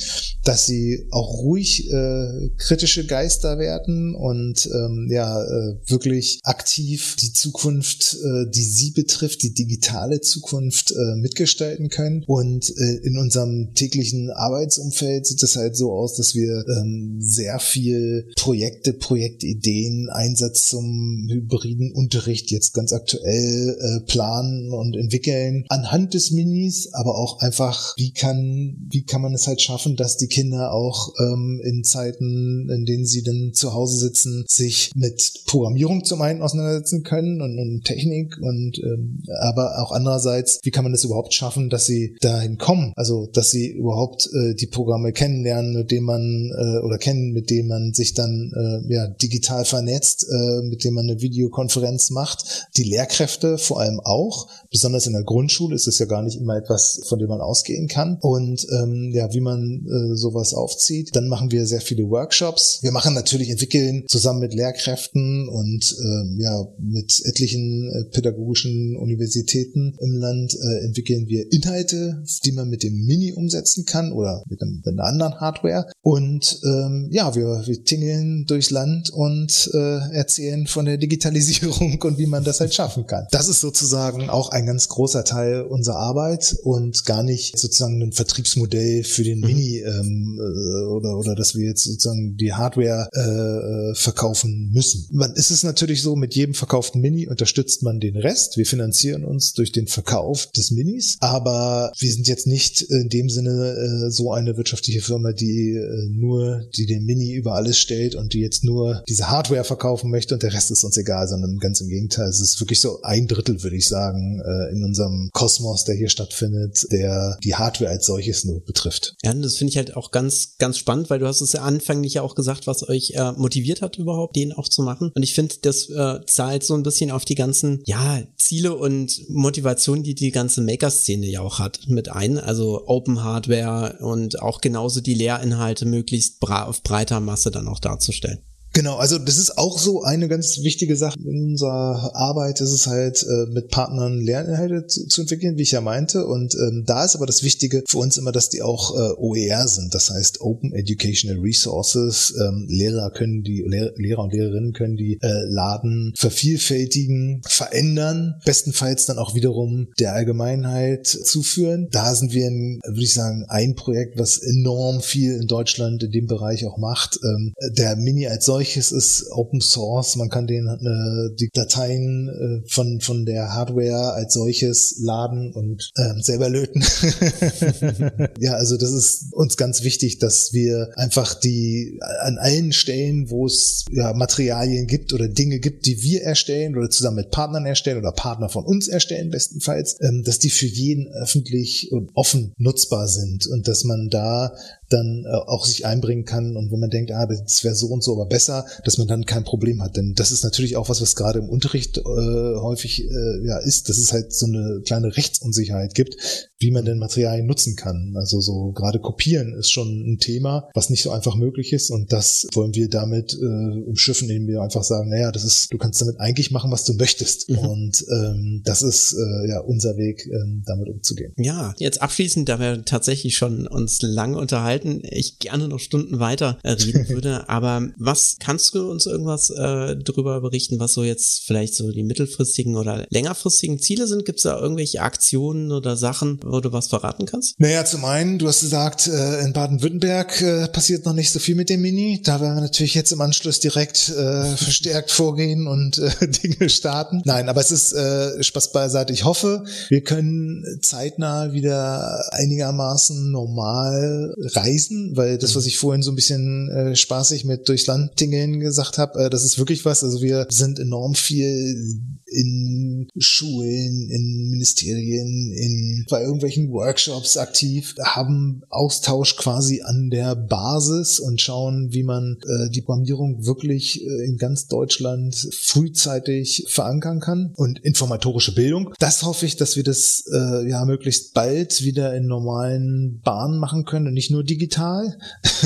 dass sie auch ruhig äh, kritische Geister werden und ähm, ja äh, wirklich aktiv die Zukunft, äh, die sie betrifft, die digitale Zukunft äh, mitgestalten können. Und äh, in unserem täglichen Arbeitsumfeld sieht es halt so aus, dass wir ähm, sehr viel Projekte, Projektideen, Einsatz zum hybriden Unterricht jetzt ganz aktuell äh, planen und entwickeln anhand des Minis, aber auch einfach, wie kann, wie kann man es halt schaffen, dass die Kinder auch ähm, in Zeit Möglichkeiten, in denen sie dann zu Hause sitzen, sich mit Programmierung zum einen auseinandersetzen können und, und Technik und ähm, aber auch andererseits, wie kann man das überhaupt schaffen, dass sie dahin kommen? Also, dass sie überhaupt äh, die Programme kennenlernen, mit denen man äh, oder kennen, mit denen man sich dann äh, ja digital vernetzt, äh, mit denen man eine Videokonferenz macht. Die Lehrkräfte vor allem auch, besonders in der Grundschule ist es ja gar nicht immer etwas, von dem man ausgehen kann. Und ähm, ja, wie man äh, sowas aufzieht, dann machen wir sehr viele Workshops. Wir machen natürlich, entwickeln zusammen mit Lehrkräften und äh, ja, mit etlichen äh, pädagogischen Universitäten im Land äh, entwickeln wir Inhalte, die man mit dem Mini umsetzen kann oder mit, einem, mit einer anderen Hardware. Und ähm, ja, wir, wir tingeln durchs Land und äh, erzählen von der Digitalisierung <laughs> und wie man das halt schaffen kann. Das ist sozusagen auch ein ganz großer Teil unserer Arbeit und gar nicht sozusagen ein Vertriebsmodell für den mhm. Mini ähm, äh, oder, oder dass wir jetzt jetzt sozusagen die Hardware äh, verkaufen müssen. Man ist es natürlich so, mit jedem verkauften Mini unterstützt man den Rest. Wir finanzieren uns durch den Verkauf des Minis, aber wir sind jetzt nicht in dem Sinne äh, so eine wirtschaftliche Firma, die äh, nur, die den Mini über alles stellt und die jetzt nur diese Hardware verkaufen möchte und der Rest ist uns egal, sondern ganz im Gegenteil. Es ist wirklich so ein Drittel, würde ich sagen, äh, in unserem Kosmos, der hier stattfindet, der die Hardware als solches nur betrifft. Ja, das finde ich halt auch ganz, ganz spannend, weil du hast es ja anfänglich ja auch gesagt, was euch äh, motiviert hat überhaupt, den auch zu machen. Und ich finde, das äh, zahlt so ein bisschen auf die ganzen, ja, Ziele und Motivationen, die die ganze Maker-Szene ja auch hat, mit ein. Also Open Hardware und auch genauso die Lehrinhalte möglichst bra auf breiter Masse dann auch darzustellen. Genau, also das ist auch so eine ganz wichtige Sache in unserer Arbeit, ist es halt äh, mit Partnern Lerninhalte zu, zu, entwickeln, wie ich ja meinte. Und ähm, da ist aber das Wichtige für uns immer, dass die auch äh, OER sind, das heißt Open Educational Resources. Ähm, Lehrer können die Lehr Lehrer und Lehrerinnen können die äh, laden, vervielfältigen, verändern, bestenfalls dann auch wiederum der Allgemeinheit zuführen. Da sind wir, in, würde ich sagen, ein Projekt, was enorm viel in Deutschland in dem Bereich auch macht. Ähm, der Mini als solches solches ist Open Source. Man kann den äh, die Dateien äh, von von der Hardware als solches laden und äh, selber löten. <laughs> ja, also das ist uns ganz wichtig, dass wir einfach die an allen Stellen, wo es ja Materialien gibt oder Dinge gibt, die wir erstellen oder zusammen mit Partnern erstellen oder Partner von uns erstellen bestenfalls, ähm, dass die für jeden öffentlich und offen nutzbar sind und dass man da dann äh, auch sich einbringen kann und wenn man denkt, ah, das wäre so und so aber besser, dass man dann kein Problem hat. Denn das ist natürlich auch was, was gerade im Unterricht äh, häufig äh, ja ist, dass es halt so eine kleine Rechtsunsicherheit gibt, wie man denn Materialien nutzen kann. Also so gerade kopieren ist schon ein Thema, was nicht so einfach möglich ist und das wollen wir damit äh, umschiffen, indem wir einfach sagen, naja, das ist, du kannst damit eigentlich machen, was du möchtest. Mhm. Und ähm, das ist äh, ja unser Weg, ähm, damit umzugehen. Ja, jetzt abschließend, da wir tatsächlich schon uns lange unterhalten unterhalten, ich gerne noch Stunden weiter äh, reden <laughs> würde. Aber was kannst du uns irgendwas äh, darüber berichten, was so jetzt vielleicht so die mittelfristigen oder längerfristigen Ziele sind? Gibt es da irgendwelche Aktionen oder Sachen, wo du was verraten kannst? Naja, zum einen, du hast gesagt, äh, in Baden-Württemberg äh, passiert noch nicht so viel mit dem Mini. Da werden wir natürlich jetzt im Anschluss direkt äh, <laughs> verstärkt vorgehen und äh, <laughs> Dinge starten. Nein, aber es ist äh, Spaß beiseite. Ich hoffe, wir können zeitnah wieder einigermaßen normal reisen weil das, was mhm. ich vorhin so ein bisschen äh, spaßig mit durchs Land tingeln gesagt habe, äh, das ist wirklich was. Also wir sind enorm viel in Schulen, in Ministerien, in bei irgendwelchen Workshops aktiv, haben Austausch quasi an der Basis und schauen, wie man äh, die Programmierung wirklich äh, in ganz Deutschland frühzeitig verankern kann und informatorische Bildung. Das hoffe ich, dass wir das äh, ja möglichst bald wieder in normalen Bahnen machen können und nicht nur digital. <laughs>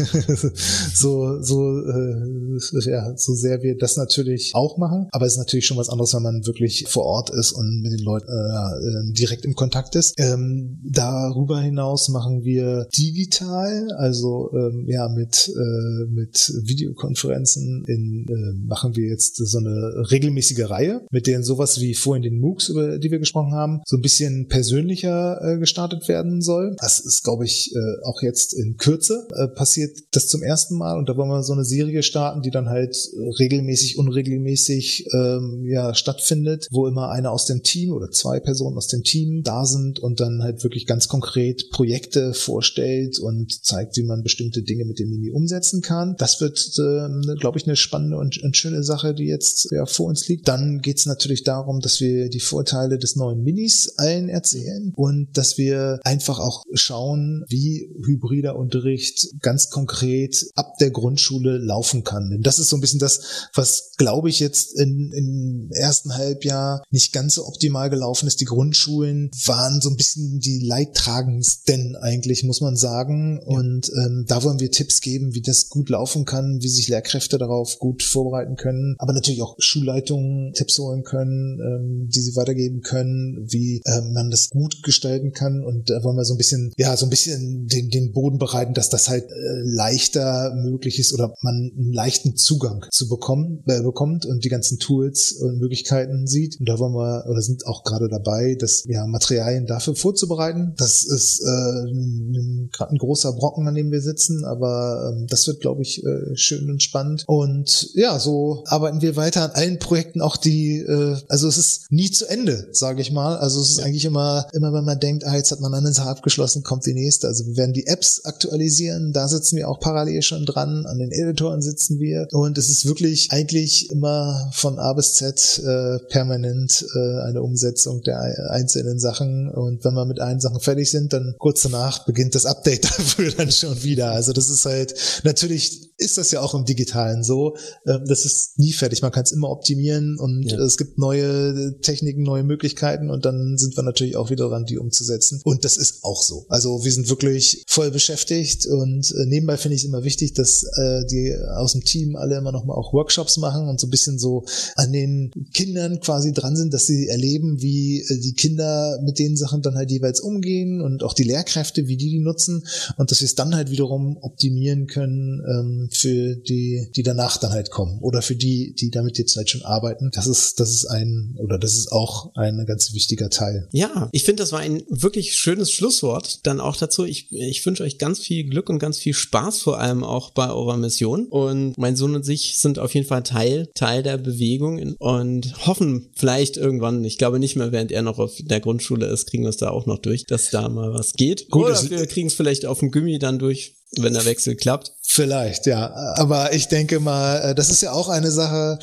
so so äh, ja, so sehr wir das natürlich auch machen, aber es ist natürlich schon was anderes, wenn man wirklich wirklich vor Ort ist und mit den Leuten äh, äh, direkt im Kontakt ist. Ähm, darüber hinaus machen wir digital, also ähm, ja mit äh, mit Videokonferenzen in, äh, machen wir jetzt so eine regelmäßige Reihe, mit denen sowas wie vorhin den MOOCs, über die wir gesprochen haben, so ein bisschen persönlicher äh, gestartet werden soll. Das ist, glaube ich, äh, auch jetzt in Kürze äh, passiert das zum ersten Mal und da wollen wir so eine Serie starten, die dann halt regelmäßig, unregelmäßig ähm, ja stattfindet stattfindet, wo immer einer aus dem Team oder zwei Personen aus dem Team da sind und dann halt wirklich ganz konkret Projekte vorstellt und zeigt, wie man bestimmte Dinge mit dem Mini umsetzen kann. Das wird, äh, glaube ich, eine spannende und, und, schöne Sache, die jetzt ja, vor uns liegt. Dann geht es natürlich darum, dass wir die Vorteile des neuen Minis allen erzählen und dass wir einfach auch schauen, wie hybrider Unterricht ganz konkret ab der Grundschule laufen kann. Denn das ist so ein bisschen das, was, glaube ich, jetzt in, im ersten Halb Halbjahr nicht ganz so optimal gelaufen ist. Die Grundschulen waren so ein bisschen die leidtragendsten eigentlich, muss man sagen. Ja. Und ähm, da wollen wir Tipps geben, wie das gut laufen kann, wie sich Lehrkräfte darauf gut vorbereiten können, aber natürlich auch Schulleitungen Tipps holen können, ähm, die sie weitergeben können, wie ähm, man das gut gestalten kann. Und da wollen wir so ein bisschen, ja, so ein bisschen den, den Boden bereiten, dass das halt äh, leichter möglich ist oder man einen leichten Zugang zu bekommen, äh, bekommt und die ganzen Tools und Möglichkeiten sieht. Und da wollen wir oder sind auch gerade dabei, das ja, Materialien dafür vorzubereiten. Das ist äh, gerade ein großer Brocken, an dem wir sitzen, aber ähm, das wird, glaube ich, äh, schön und spannend. Und ja, so arbeiten wir weiter an allen Projekten, auch die, äh, also es ist nie zu Ende, sage ich mal. Also es ist ja. eigentlich immer, immer wenn man denkt, ah, jetzt hat man eine Sache abgeschlossen, kommt die nächste. Also wir werden die Apps aktualisieren, da sitzen wir auch parallel schon dran, an den Editoren sitzen wir. Und es ist wirklich eigentlich immer von A bis Z äh, permanent äh, eine Umsetzung der einzelnen Sachen. Und wenn wir mit allen Sachen fertig sind, dann kurz danach beginnt das Update <laughs> dafür dann schon wieder. Also das ist halt natürlich ist das ja auch im Digitalen so. Ähm, das ist nie fertig. Man kann es immer optimieren und ja. es gibt neue Techniken, neue Möglichkeiten und dann sind wir natürlich auch wieder dran, die umzusetzen. Und das ist auch so. Also wir sind wirklich voll beschäftigt und äh, nebenbei finde ich es immer wichtig, dass äh, die aus dem Team alle immer noch mal auch Workshops machen und so ein bisschen so an den Kindern quasi dran sind, dass sie erleben, wie äh, die Kinder mit den Sachen dann halt jeweils umgehen und auch die Lehrkräfte, wie die die nutzen und dass wir es dann halt wiederum optimieren können ähm, für die, die danach dann halt kommen oder für die, die damit jetzt halt schon arbeiten. Das ist, das ist ein oder das ist auch ein ganz wichtiger Teil. Ja, ich finde, das war ein wirklich schönes Schlusswort. Dann auch dazu, ich, ich wünsche euch ganz viel Glück und ganz viel Spaß vor allem auch bei eurer Mission. Und mein Sohn und ich sind auf jeden Fall Teil, Teil der Bewegung und hoffen vielleicht irgendwann, ich glaube nicht mehr, während er noch auf der Grundschule ist, kriegen wir es da auch noch durch, dass da mal was geht. Gut, Oder wir kriegen es vielleicht auf dem Gummi dann durch, wenn der Wechsel klappt. Vielleicht, ja. Aber ich denke mal, äh, das ist ja auch eine Sache.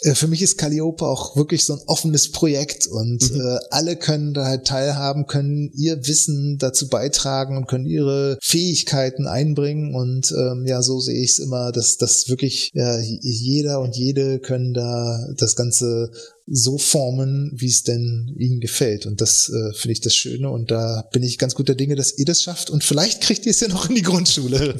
Äh, für mich ist Calliope auch wirklich so ein offenes Projekt und mhm. äh, alle können da halt teilhaben, können ihr Wissen dazu beitragen und können ihre Fähigkeiten einbringen. Und ähm, ja, so sehe ich es immer, dass das wirklich ja, jeder und jede können da das Ganze so formen, wie es denn ihnen gefällt. Und das äh, finde ich das Schöne. Und da bin ich ganz guter Dinge, dass ihr das schafft. Und vielleicht kriegt ihr es ja noch in die Grundschule.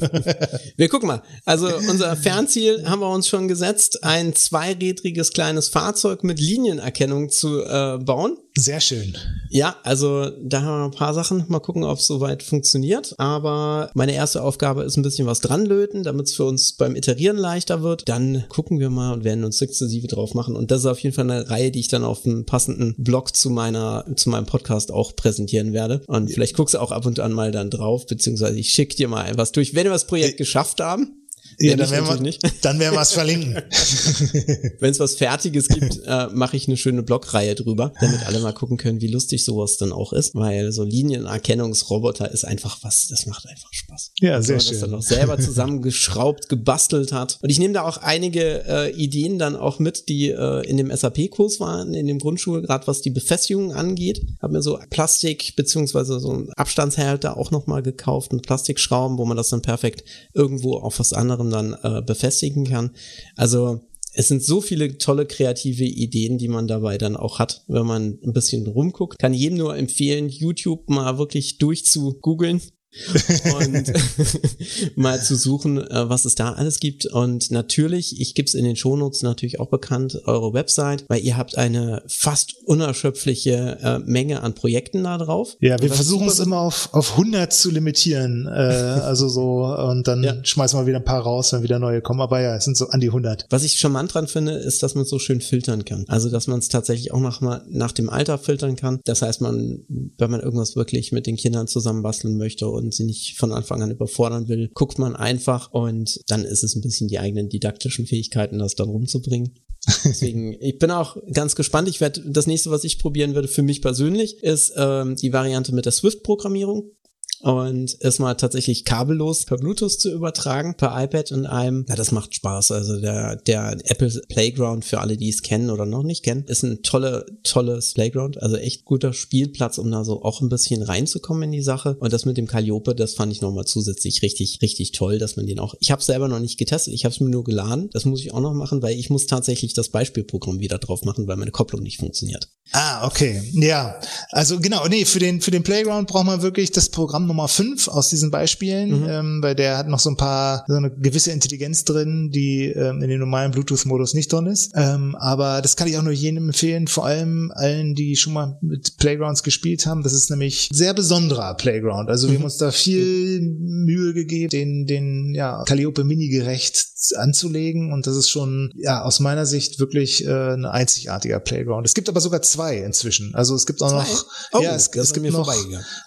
<laughs> wir gucken mal. Also unser Fernziel haben wir uns schon gesetzt, ein zweirädriges kleines Fahrzeug mit Linienerkennung zu äh, bauen. Sehr schön. Ja, also da haben wir ein paar Sachen. Mal gucken, ob es soweit funktioniert. Aber meine erste Aufgabe ist ein bisschen was dranlöten, damit es für uns beim Iterieren leichter wird. Dann gucken wir mal und werden uns sukzessive drauf machen. Und das ist auf jeden Fall eine Reihe, die ich dann auf einem passenden Blog zu meiner, zu meinem Podcast auch präsentieren werde. Und vielleicht guckst du auch ab und an mal dann drauf, beziehungsweise ich schicke dir mal was durch, wenn wir das Projekt geschafft haben. Ja, dann, werden wir, nicht. dann werden wir es verlinken. <laughs> Wenn es was Fertiges gibt, <laughs> äh, mache ich eine schöne Blogreihe drüber, damit alle mal gucken können, wie lustig sowas dann auch ist, weil so Linienerkennungsroboter ist einfach was, das macht einfach Spaß. Ja, sehr also, schön. Dass er noch selber zusammengeschraubt, gebastelt hat. Und ich nehme da auch einige äh, Ideen dann auch mit, die äh, in dem SAP-Kurs waren, in dem Grundschul, gerade was die Befestigung angeht. Habe mir so Plastik beziehungsweise so ein Abstandshälter auch nochmal gekauft und Plastikschrauben, wo man das dann perfekt irgendwo auf was anderem Sachen dann äh, befestigen kann. Also es sind so viele tolle kreative Ideen, die man dabei dann auch hat, wenn man ein bisschen rumguckt. Kann jedem nur empfehlen, YouTube mal wirklich durchzugoogeln und <laughs> <laughs> mal zu suchen, äh, was es da alles gibt. Und natürlich, ich gebe es in den Shownotes natürlich auch bekannt, eure Website, weil ihr habt eine fast unerschöpfliche äh, Menge an Projekten da drauf. Ja, wir versuchen es immer auf, auf 100 zu limitieren. Äh, also so, und dann ja. schmeißen wir wieder ein paar raus, wenn wieder neue kommen. Aber ja, es sind so an die 100. Was ich charmant dran finde, ist, dass man so schön filtern kann. Also, dass man es tatsächlich auch nach, nach dem Alter filtern kann. Das heißt, man, wenn man irgendwas wirklich mit den Kindern zusammenbasteln möchte und und sie nicht von Anfang an überfordern will, guckt man einfach und dann ist es ein bisschen die eigenen didaktischen Fähigkeiten, das dann rumzubringen. <laughs> Deswegen, ich bin auch ganz gespannt. Ich werde das nächste, was ich probieren würde für mich persönlich, ist ähm, die Variante mit der Swift-Programmierung und es mal tatsächlich kabellos per Bluetooth zu übertragen, per iPad und einem, ja, das macht Spaß. Also der, der Apple Playground für alle, die es kennen oder noch nicht kennen, ist ein tolle, tolles Playground, also echt guter Spielplatz, um da so auch ein bisschen reinzukommen in die Sache. Und das mit dem Calliope, das fand ich nochmal zusätzlich richtig, richtig toll, dass man den auch, ich habe selber noch nicht getestet, ich habe es mir nur geladen. Das muss ich auch noch machen, weil ich muss tatsächlich das Beispielprogramm wieder drauf machen, weil meine Kopplung nicht funktioniert. Ah, okay. Ja, also genau, nee, für den, für den Playground braucht man wirklich das Programm Nummer 5 aus diesen Beispielen, mhm. ähm, weil der hat noch so ein paar, so eine gewisse Intelligenz drin, die ähm, in dem normalen Bluetooth-Modus nicht drin ist. Ähm, aber das kann ich auch nur jedem empfehlen, vor allem allen, die schon mal mit Playgrounds gespielt haben. Das ist nämlich sehr besonderer Playground. Also wir mhm. haben uns da viel Mühe gegeben, den, den ja, Calliope Mini gerecht anzulegen und das ist schon ja aus meiner Sicht wirklich äh, ein einzigartiger Playground. Es gibt aber sogar zwei inzwischen. Also es gibt auch zwei? noch oh, ja es, es gibt noch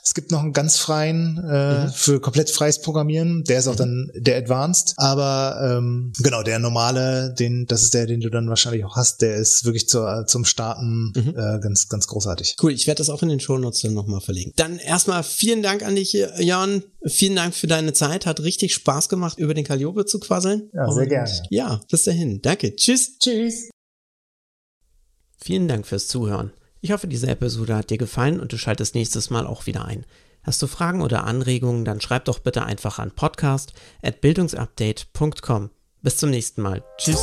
es gibt noch einen ganz freien äh, mhm. für komplett freies Programmieren. Der ist auch mhm. dann der Advanced, aber ähm, genau der normale, den das ist der, den du dann wahrscheinlich auch hast. Der ist wirklich zur, zum Starten mhm. äh, ganz ganz großartig. Cool, ich werde das auch in den Show Notes dann nochmal verlegen. Dann erstmal vielen Dank an dich, Jan. Vielen Dank für deine Zeit. Hat richtig Spaß gemacht, über den Calliope zu quasseln. Ja, sehr gerne. Ja, bis dahin. Danke. Tschüss. Tschüss. Vielen Dank fürs Zuhören. Ich hoffe, diese Episode hat dir gefallen und du schaltest nächstes Mal auch wieder ein. Hast du Fragen oder Anregungen, dann schreib doch bitte einfach an podcast@bildungsupdate.com. Bis zum nächsten Mal. Tschüss.